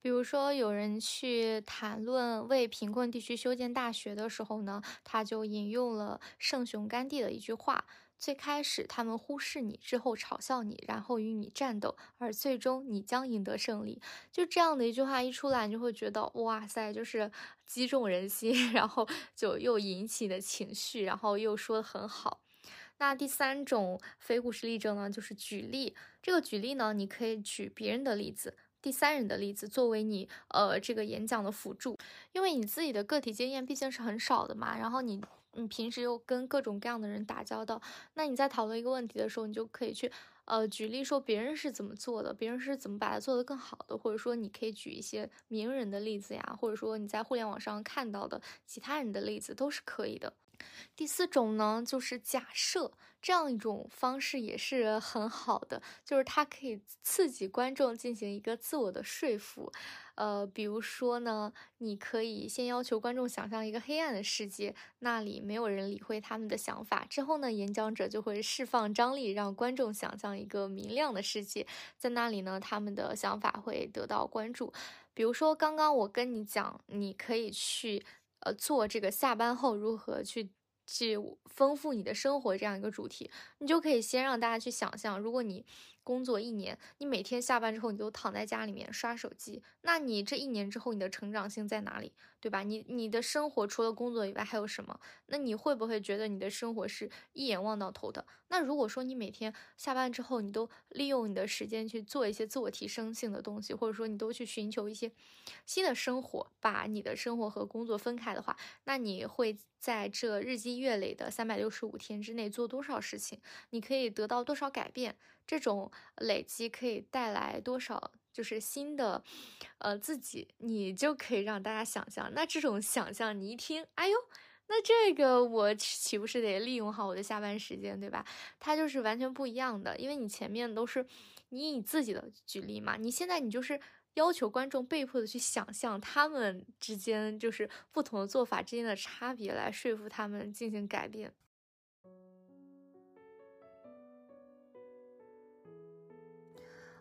比如说，有人去谈论为贫困地区修建大学的时候呢，他就引用了圣雄甘地的一句话：“最开始他们忽视你，之后嘲笑你，然后与你战斗，而最终你将赢得胜利。”就这样的一句话一出来，你就会觉得哇塞，就是击中人心，然后就又引起的情绪，然后又说的很好。那第三种非故事例证呢，就是举例。这个举例呢，你可以举别人的例子。第三人的例子作为你呃这个演讲的辅助，因为你自己的个体经验毕竟是很少的嘛，然后你你平时又跟各种各样的人打交道，那你在讨论一个问题的时候，你就可以去呃举例说别人是怎么做的，别人是怎么把它做得更好的，或者说你可以举一些名人的例子呀，或者说你在互联网上看到的其他人的例子都是可以的。第四种呢，就是假设这样一种方式也是很好的，就是它可以刺激观众进行一个自我的说服。呃，比如说呢，你可以先要求观众想象一个黑暗的世界，那里没有人理会他们的想法。之后呢，演讲者就会释放张力，让观众想象一个明亮的世界，在那里呢，他们的想法会得到关注。比如说，刚刚我跟你讲，你可以去做这个下班后如何去。去丰富你的生活这样一个主题，你就可以先让大家去想象，如果你工作一年，你每天下班之后你就躺在家里面刷手机，那你这一年之后你的成长性在哪里，对吧？你你的生活除了工作以外还有什么？那你会不会觉得你的生活是一眼望到头的？那如果说你每天下班之后你都利用你的时间去做一些自我提升性的东西，或者说你都去寻求一些新的生活，把你的生活和工作分开的话，那你会在这日积月累的三百六十五天之内做多少事情？你可以得到多少改变？这种累积可以带来多少？就是新的，呃，自己，你就可以让大家想象。那这种想象，你一听，哎呦，那这个我岂不是得利用好我的下班时间，对吧？它就是完全不一样的，因为你前面都是你以自己的举例嘛，你现在你就是要求观众被迫的去想象他们之间就是不同的做法之间的差别，来说服他们进行改变。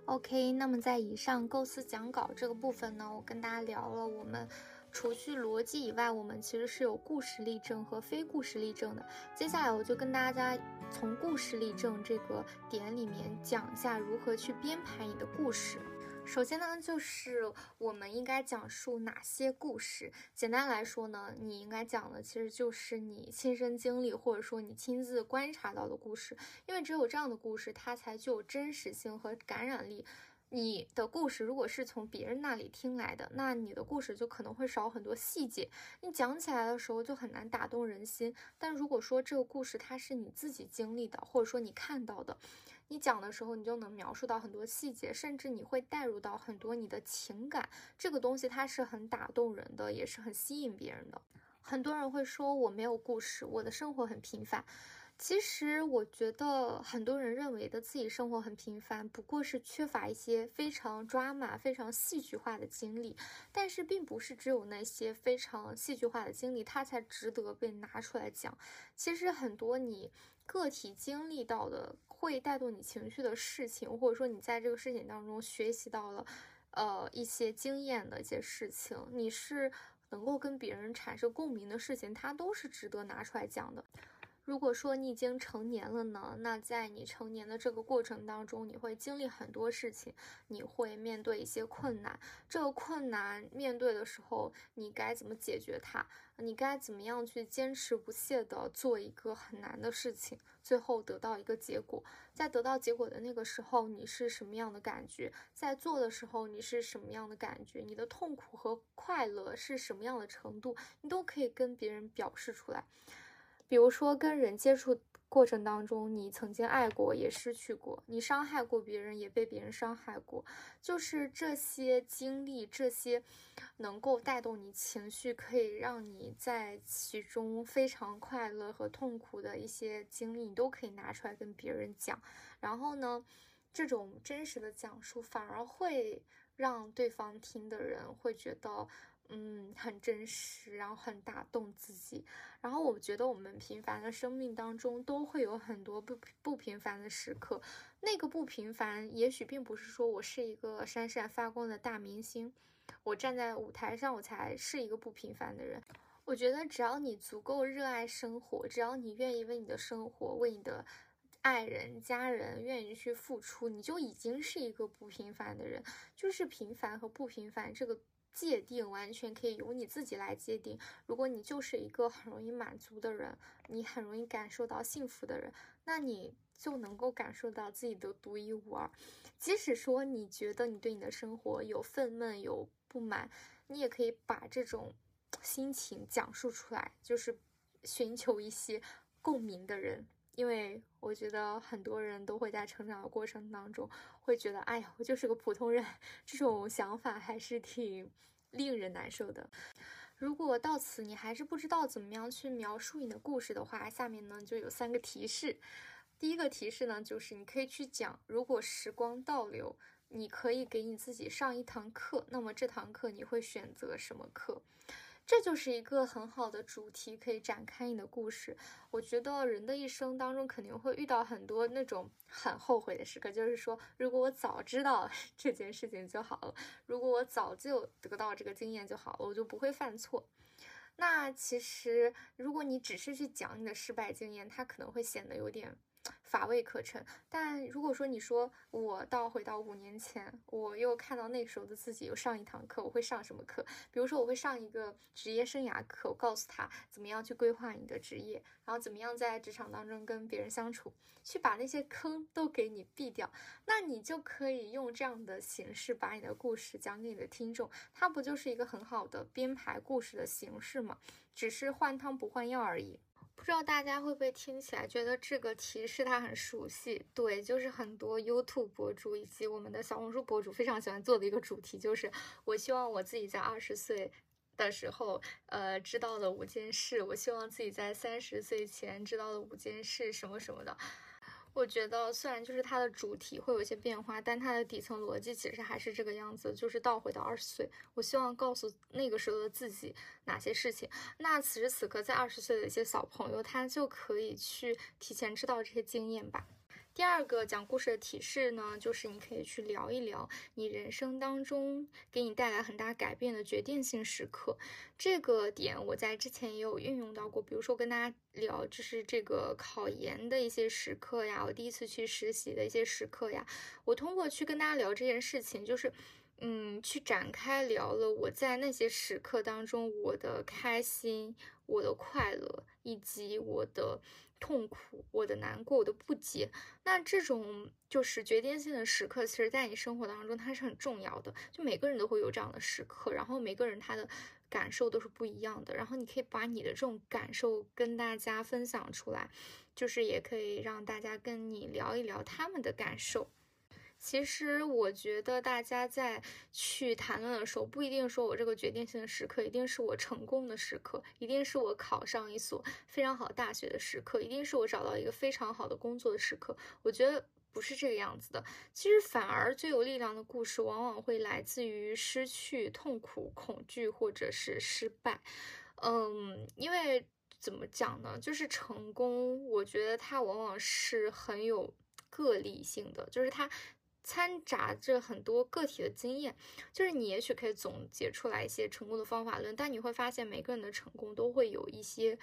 OK，那么在以上构思讲稿这个部分呢，我跟大家聊了我们除去逻辑以外，我们其实是有故事例证和非故事例证的。接下来我就跟大家从故事例证这个点里面讲一下如何去编排你的故事。首先呢，就是我们应该讲述哪些故事。简单来说呢，你应该讲的其实就是你亲身经历或者说你亲自观察到的故事，因为只有这样的故事，它才具有真实性和感染力。你的故事如果是从别人那里听来的，那你的故事就可能会少很多细节，你讲起来的时候就很难打动人心。但如果说这个故事它是你自己经历的，或者说你看到的，你讲的时候你就能描述到很多细节，甚至你会带入到很多你的情感。这个东西它是很打动人的，也是很吸引别人的。很多人会说我没有故事，我的生活很平凡。其实我觉得很多人认为的自己生活很平凡，不过是缺乏一些非常抓马、非常戏剧化的经历。但是并不是只有那些非常戏剧化的经历，它才值得被拿出来讲。其实很多你个体经历到的会带动你情绪的事情，或者说你在这个事情当中学习到了，呃一些经验的一些事情，你是能够跟别人产生共鸣的事情，它都是值得拿出来讲的。如果说你已经成年了呢，那在你成年的这个过程当中，你会经历很多事情，你会面对一些困难。这个困难面对的时候，你该怎么解决它？你该怎么样去坚持不懈的做一个很难的事情，最后得到一个结果？在得到结果的那个时候，你是什么样的感觉？在做的时候，你是什么样的感觉？你的痛苦和快乐是什么样的程度？你都可以跟别人表示出来。比如说，跟人接触过程当中，你曾经爱过，也失去过；你伤害过别人，也被别人伤害过。就是这些经历，这些能够带动你情绪，可以让你在其中非常快乐和痛苦的一些经历，你都可以拿出来跟别人讲。然后呢，这种真实的讲述，反而会让对方听的人会觉得。嗯，很真实，然后很打动自己。然后我觉得我们平凡的生命当中都会有很多不不平凡的时刻。那个不平凡，也许并不是说我是一个闪闪发光的大明星，我站在舞台上我才是一个不平凡的人。我觉得只要你足够热爱生活，只要你愿意为你的生活、为你的爱人、家人愿意去付出，你就已经是一个不平凡的人。就是平凡和不平凡这个。界定完全可以由你自己来界定。如果你就是一个很容易满足的人，你很容易感受到幸福的人，那你就能够感受到自己的独一无二。即使说你觉得你对你的生活有愤懑、有不满，你也可以把这种心情讲述出来，就是寻求一些共鸣的人。因为我觉得很多人都会在成长的过程当中，会觉得，哎呀，我就是个普通人，这种想法还是挺令人难受的。如果到此你还是不知道怎么样去描述你的故事的话，下面呢就有三个提示。第一个提示呢，就是你可以去讲，如果时光倒流，你可以给你自己上一堂课，那么这堂课你会选择什么课？这就是一个很好的主题，可以展开你的故事。我觉得人的一生当中肯定会遇到很多那种很后悔的时刻，就是说，如果我早知道 这件事情就好了，如果我早就得到这个经验就好了，我就不会犯错。那其实，如果你只是去讲你的失败经验，它可能会显得有点。乏味可陈，但如果说你说我倒回到五年前，我又看到那时候的自己，又上一堂课，我会上什么课？比如说我会上一个职业生涯课，我告诉他怎么样去规划你的职业，然后怎么样在职场当中跟别人相处，去把那些坑都给你避掉，那你就可以用这样的形式把你的故事讲给你的听众，它不就是一个很好的编排故事的形式吗？只是换汤不换药而已。不知道大家会不会听起来觉得这个提示它很熟悉？对，就是很多 YouTube 博主以及我们的小红书博主非常喜欢做的一个主题，就是我希望我自己在二十岁的时候，呃，知道的五件事，我希望自己在三十岁前知道的五件事，什么什么的。我觉得虽然就是它的主题会有一些变化，但它的底层逻辑其实还是这个样子，就是倒回到二十岁。我希望告诉那个时候的自己哪些事情。那此时此刻在二十岁的一些小朋友，他就可以去提前知道这些经验吧。第二个讲故事的提示呢，就是你可以去聊一聊你人生当中给你带来很大改变的决定性时刻。这个点我在之前也有运用到过，比如说跟大家聊，就是这个考研的一些时刻呀，我第一次去实习的一些时刻呀，我通过去跟大家聊这件事情，就是。嗯，去展开聊了我在那些时刻当中我的开心、我的快乐，以及我的痛苦、我的难过、我的不解。那这种就是决定性的时刻，其实在你生活当中它是很重要的。就每个人都会有这样的时刻，然后每个人他的感受都是不一样的。然后你可以把你的这种感受跟大家分享出来，就是也可以让大家跟你聊一聊他们的感受。其实我觉得大家在去谈论的时候，不一定说我这个决定性的时刻一定是我成功的时刻，一定是我考上一所非常好大学的时刻，一定是我找到一个非常好的工作的时刻。我觉得不是这个样子的。其实反而最有力量的故事，往往会来自于失去、痛苦、恐惧或者是失败。嗯，因为怎么讲呢？就是成功，我觉得它往往是很有个例性的，就是它。掺杂着很多个体的经验，就是你也许可以总结出来一些成功的方法论，但你会发现每个人的成功都会有一些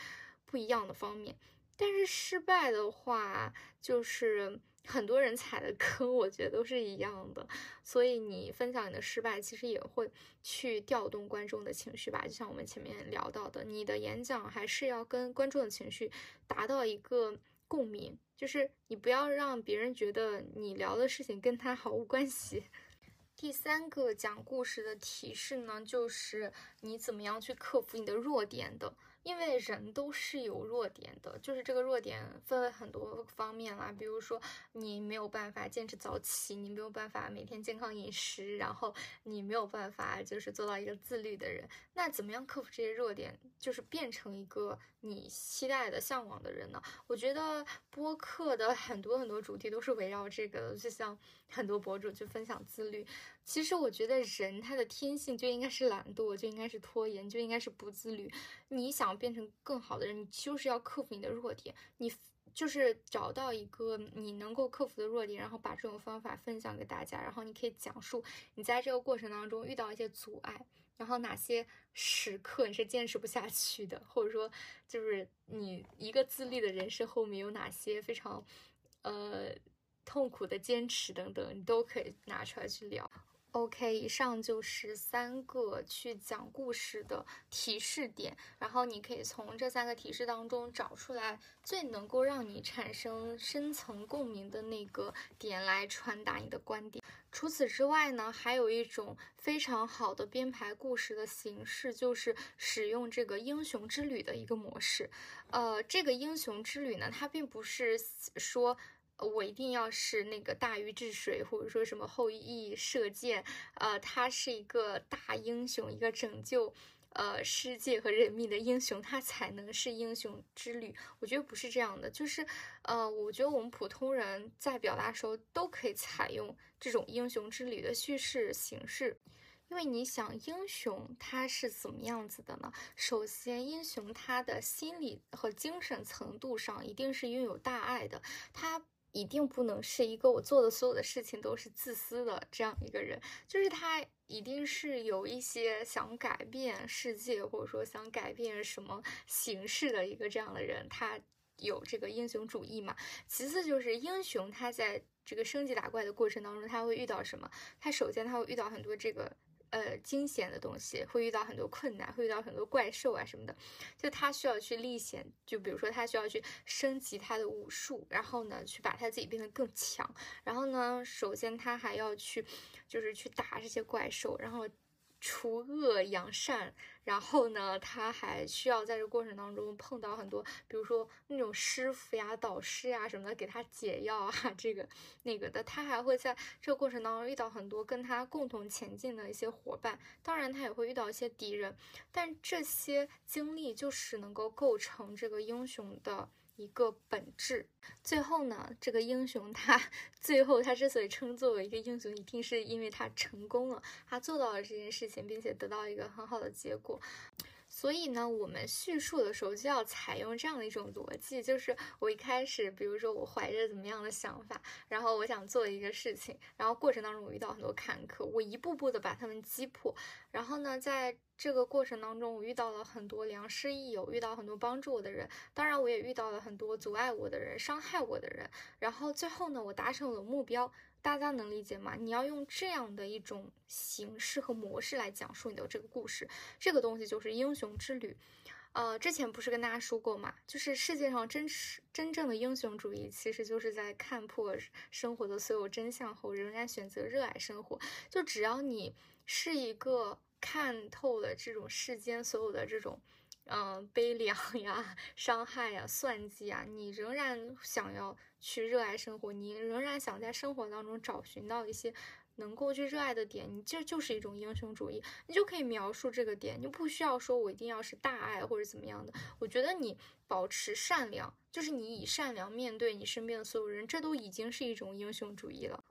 不一样的方面。但是失败的话，就是很多人踩的坑，我觉得都是一样的。所以你分享你的失败，其实也会去调动观众的情绪吧。就像我们前面聊到的，你的演讲还是要跟观众的情绪达到一个共鸣。就是你不要让别人觉得你聊的事情跟他毫无关系。第三个讲故事的提示呢，就是你怎么样去克服你的弱点的。因为人都是有弱点的，就是这个弱点分为很多方面啦，比如说你没有办法坚持早起，你没有办法每天健康饮食，然后你没有办法就是做到一个自律的人。那怎么样克服这些弱点，就是变成一个你期待的、向往的人呢？我觉得播客的很多很多主题都是围绕这个，就像很多博主去分享自律。其实我觉得人他的天性就应该是懒惰，就应该是拖延，就应该是不自律。你想变成更好的人，你就是要克服你的弱点，你就是找到一个你能够克服的弱点，然后把这种方法分享给大家，然后你可以讲述你在这个过程当中遇到一些阻碍，然后哪些时刻你是坚持不下去的，或者说就是你一个自律的人生后面有哪些非常呃痛苦的坚持等等，你都可以拿出来去聊。OK，以上就是三个去讲故事的提示点，然后你可以从这三个提示当中找出来最能够让你产生深层共鸣的那个点来传达你的观点。除此之外呢，还有一种非常好的编排故事的形式，就是使用这个英雄之旅的一个模式。呃，这个英雄之旅呢，它并不是说。我一定要是那个大禹治水，或者说什么后羿射箭，呃，他是一个大英雄，一个拯救，呃世界和人民的英雄，他才能是英雄之旅。我觉得不是这样的，就是呃，我觉得我们普通人在表达时候都可以采用这种英雄之旅的叙事形式。因为你想，英雄他是怎么样子的呢？首先，英雄他的心理和精神程度上一定是拥有大爱的，他一定不能是一个我做的所有的事情都是自私的这样一个人，就是他一定是有一些想改变世界，或者说想改变什么形式的一个这样的人，他有这个英雄主义嘛。其次就是英雄他在这个升级打怪的过程当中，他会遇到什么？他首先他会遇到很多这个。呃，惊险的东西会遇到很多困难，会遇到很多怪兽啊什么的，就他需要去历险，就比如说他需要去升级他的武术，然后呢，去把他自己变得更强，然后呢，首先他还要去，就是去打这些怪兽，然后。除恶扬善，然后呢，他还需要在这过程当中碰到很多，比如说那种师傅呀、导师呀什么的，给他解药啊，这个那个的。他还会在这个过程当中遇到很多跟他共同前进的一些伙伴，当然他也会遇到一些敌人，但这些经历就是能够构成这个英雄的。一个本质，最后呢，这个英雄他最后他之所以称作为一个英雄，一定是因为他成功了，他做到了这件事情，并且得到一个很好的结果。所以呢，我们叙述的时候就要采用这样的一种逻辑，就是我一开始，比如说我怀着怎么样的想法，然后我想做一个事情，然后过程当中我遇到很多坎坷，我一步步的把他们击破，然后呢，在这个过程当中，我遇到了很多良师益友，遇到很多帮助我的人，当然我也遇到了很多阻碍我的人、伤害我的人，然后最后呢，我达成了目标。大家能理解吗？你要用这样的一种形式和模式来讲述你的这个故事，这个东西就是英雄之旅。呃，之前不是跟大家说过吗？就是世界上真实真正的英雄主义，其实就是在看破生活的所有真相后，仍然选择热爱生活。就只要你是一个看透了这种世间所有的这种。嗯，悲凉呀，伤害呀，算计啊，你仍然想要去热爱生活，你仍然想在生活当中找寻到一些能够去热爱的点，你这就是一种英雄主义，你就可以描述这个点，你不需要说我一定要是大爱或者怎么样的。我觉得你保持善良，就是你以善良面对你身边的所有人，这都已经是一种英雄主义了。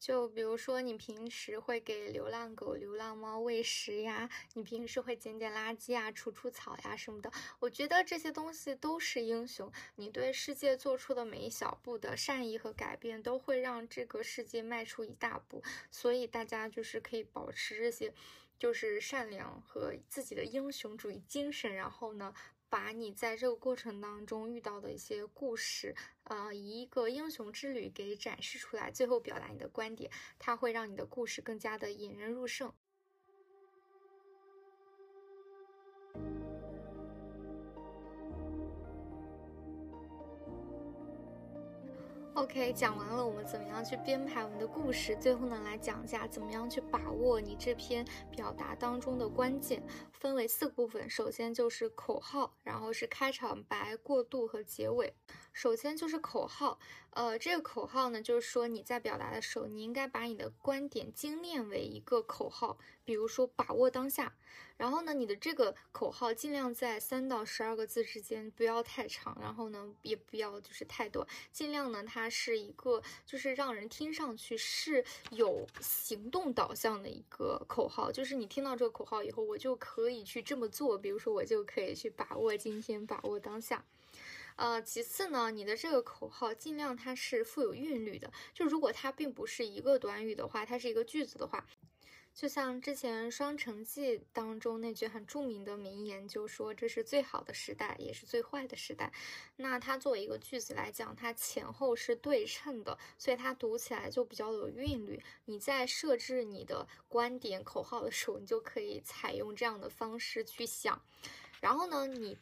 就比如说，你平时会给流浪狗、流浪猫喂食呀，你平时会捡捡垃圾啊、除除草呀什么的。我觉得这些东西都是英雄。你对世界做出的每一小步的善意和改变，都会让这个世界迈出一大步。所以大家就是可以保持这些，就是善良和自己的英雄主义精神。然后呢？把你在这个过程当中遇到的一些故事，呃，以一个英雄之旅给展示出来，最后表达你的观点，它会让你的故事更加的引人入胜。OK，讲完了我们怎么样去编排我们的故事，最后呢来讲一下怎么样去把握你这篇表达当中的关键，分为四个部分。首先就是口号，然后是开场白、过渡和结尾。首先就是口号，呃，这个口号呢，就是说你在表达的时候，你应该把你的观点精炼为一个口号，比如说把握当下。然后呢，你的这个口号尽量在三到十二个字之间，不要太长，然后呢，也不要就是太短，尽量呢，它是一个就是让人听上去是有行动导向的一个口号，就是你听到这个口号以后，我就可以去这么做，比如说我就可以去把握今天，把握当下。呃，其次呢，你的这个口号尽量它是富有韵律的，就如果它并不是一个短语的话，它是一个句子的话，就像之前《双城记》当中那句很著名的名言，就说这是最好的时代，也是最坏的时代。那它作为一个句子来讲，它前后是对称的，所以它读起来就比较有韵律。你在设置你的观点口号的时候，你就可以采用这样的方式去想。然后呢，你。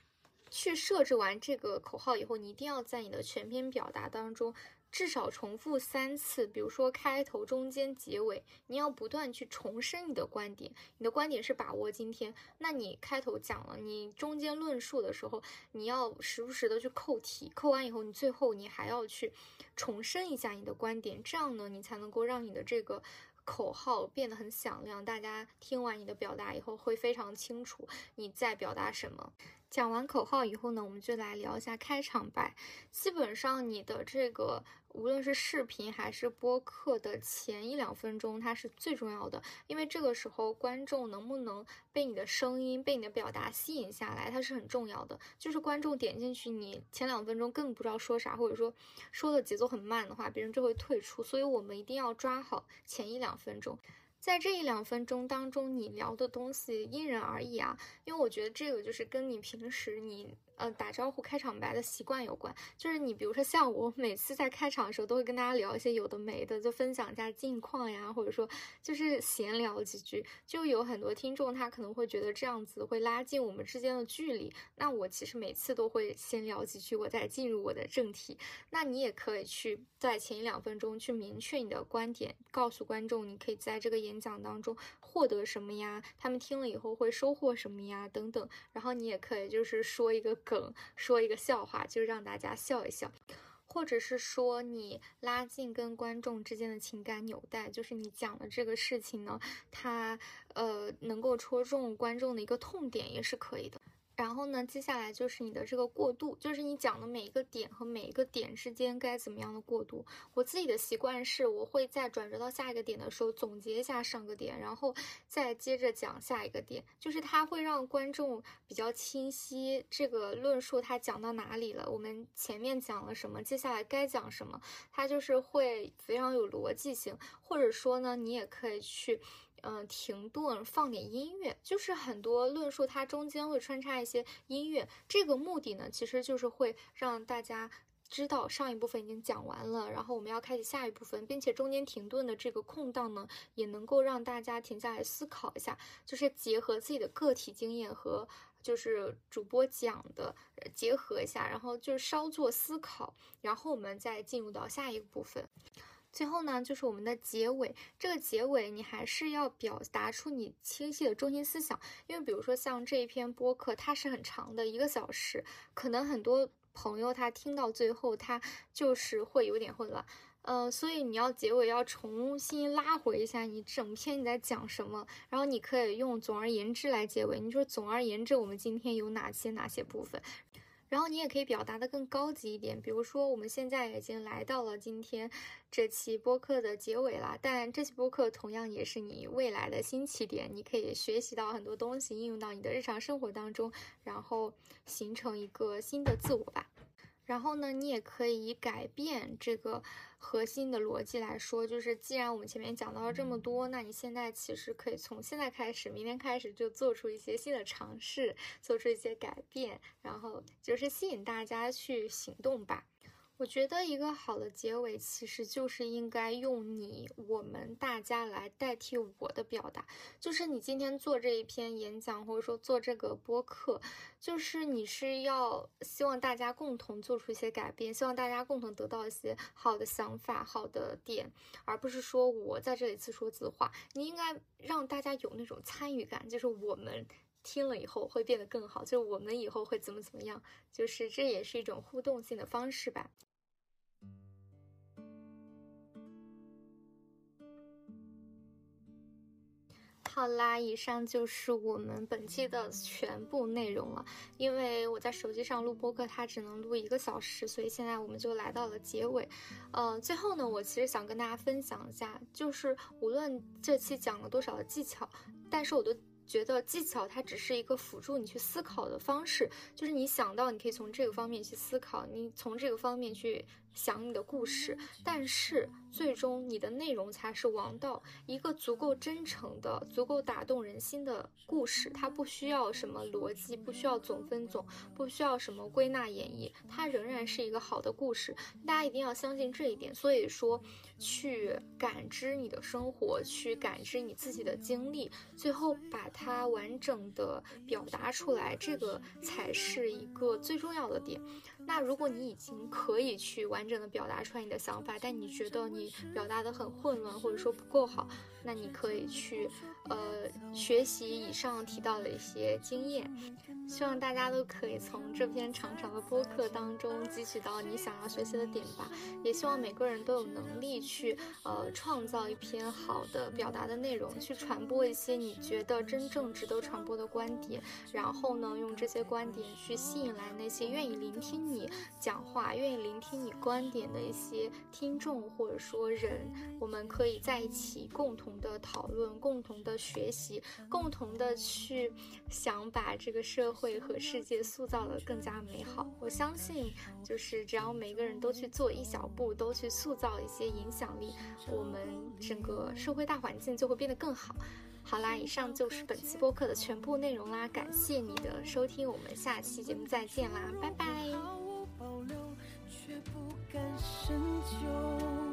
去设置完这个口号以后，你一定要在你的全篇表达当中至少重复三次，比如说开头、中间、结尾，你要不断去重申你的观点。你的观点是把握今天，那你开头讲了，你中间论述的时候，你要时不时的去扣题，扣完以后，你最后你还要去重申一下你的观点，这样呢，你才能够让你的这个。口号变得很响亮，大家听完你的表达以后会非常清楚你在表达什么。讲完口号以后呢，我们就来聊一下开场白。基本上你的这个无论是视频还是播客的前一两分钟，它是最重要的，因为这个时候观众能不能被你的声音、被你的表达吸引下来，它是很重要的。就是观众点进去，你前两分钟根本不知道说啥，或者说说的节奏很慢的话，别人就会退出。所以我们一定要抓好前一两分钟。在这一两分钟当中，你聊的东西因人而异啊，因为我觉得这个就是跟你平时你。呃，打招呼开场白的习惯有关，就是你比如说像我 每次在开场的时候，都会跟大家聊一些有的没的，就分享一下近况呀，或者说就是闲聊几句。就有很多听众他可能会觉得这样子会拉近我们之间的距离。那我其实每次都会先聊几句，我再进入我的正题。那你也可以去在前一两分钟去明确你的观点，告诉观众你可以在这个演讲当中获得什么呀，他们听了以后会收获什么呀，等等。然后你也可以就是说一个。梗说一个笑话，就让大家笑一笑，或者是说你拉近跟观众之间的情感纽带，就是你讲的这个事情呢，它呃能够戳中观众的一个痛点，也是可以的。然后呢，接下来就是你的这个过渡，就是你讲的每一个点和每一个点之间该怎么样的过渡。我自己的习惯是，我会在转折到下一个点的时候总结一下上个点，然后再接着讲下一个点，就是它会让观众比较清晰这个论述它讲到哪里了，我们前面讲了什么，接下来该讲什么，它就是会非常有逻辑性。或者说呢，你也可以去。嗯，停顿，放点音乐，就是很多论述它中间会穿插一些音乐，这个目的呢，其实就是会让大家知道上一部分已经讲完了，然后我们要开启下一部分，并且中间停顿的这个空档呢，也能够让大家停下来思考一下，就是结合自己的个体经验和就是主播讲的结合一下，然后就是稍作思考，然后我们再进入到下一个部分。最后呢，就是我们的结尾。这个结尾你还是要表达出你清晰的中心思想，因为比如说像这一篇播客，它是很长的，一个小时，可能很多朋友他听到最后，他就是会有点混乱。呃，所以你要结尾要重新拉回一下你整篇你在讲什么，然后你可以用总而言之来结尾。你说总而言之，我们今天有哪些哪些部分？然后你也可以表达的更高级一点，比如说我们现在已经来到了今天这期播客的结尾了，但这期播客同样也是你未来的新起点，你可以学习到很多东西，应用到你的日常生活当中，然后形成一个新的自我吧。然后呢，你也可以改变这个核心的逻辑来说，就是既然我们前面讲到了这么多，那你现在其实可以从现在开始，明天开始就做出一些新的尝试，做出一些改变，然后就是吸引大家去行动吧。我觉得一个好的结尾，其实就是应该用你、我们、大家来代替我的表达。就是你今天做这一篇演讲，或者说做这个播客，就是你是要希望大家共同做出一些改变，希望大家共同得到一些好的想法、好的点，而不是说我在这里自说自话。你应该让大家有那种参与感，就是我们听了以后会变得更好，就我们以后会怎么怎么样，就是这也是一种互动性的方式吧。好啦，以上就是我们本期的全部内容了。因为我在手机上录播客，它只能录一个小时，所以现在我们就来到了结尾。呃，最后呢，我其实想跟大家分享一下，就是无论这期讲了多少的技巧，但是我都觉得技巧它只是一个辅助你去思考的方式，就是你想到，你可以从这个方面去思考，你从这个方面去。讲你的故事，但是最终你的内容才是王道。一个足够真诚的、足够打动人心的故事，它不需要什么逻辑，不需要总分总，不需要什么归纳演绎，它仍然是一个好的故事。大家一定要相信这一点。所以说，去感知你的生活，去感知你自己的经历，最后把它完整的表达出来，这个才是一个最重要的点。那如果你已经可以去完整的表达出来你的想法，但你觉得你表达的很混乱，或者说不够好，那你可以去呃学习以上提到的一些经验。希望大家都可以从这篇长长的播客当中汲取到你想要学习的点吧。也希望每个人都有能力去呃创造一篇好的表达的内容，去传播一些你觉得真正值得传播的观点，然后呢，用这些观点去吸引来那些愿意聆听你你讲话、愿意聆听你观点的一些听众或者说人。我们可以在一起共同的讨论、共同的学习、共同的去想把这个社。会和世界塑造的更加美好。我相信，就是只要每个人都去做一小步，都去塑造一些影响力，我们整个社会大环境就会变得更好。好啦，以上就是本期播客的全部内容啦，感谢你的收听，我们下期节目再见啦，拜拜。感深秋。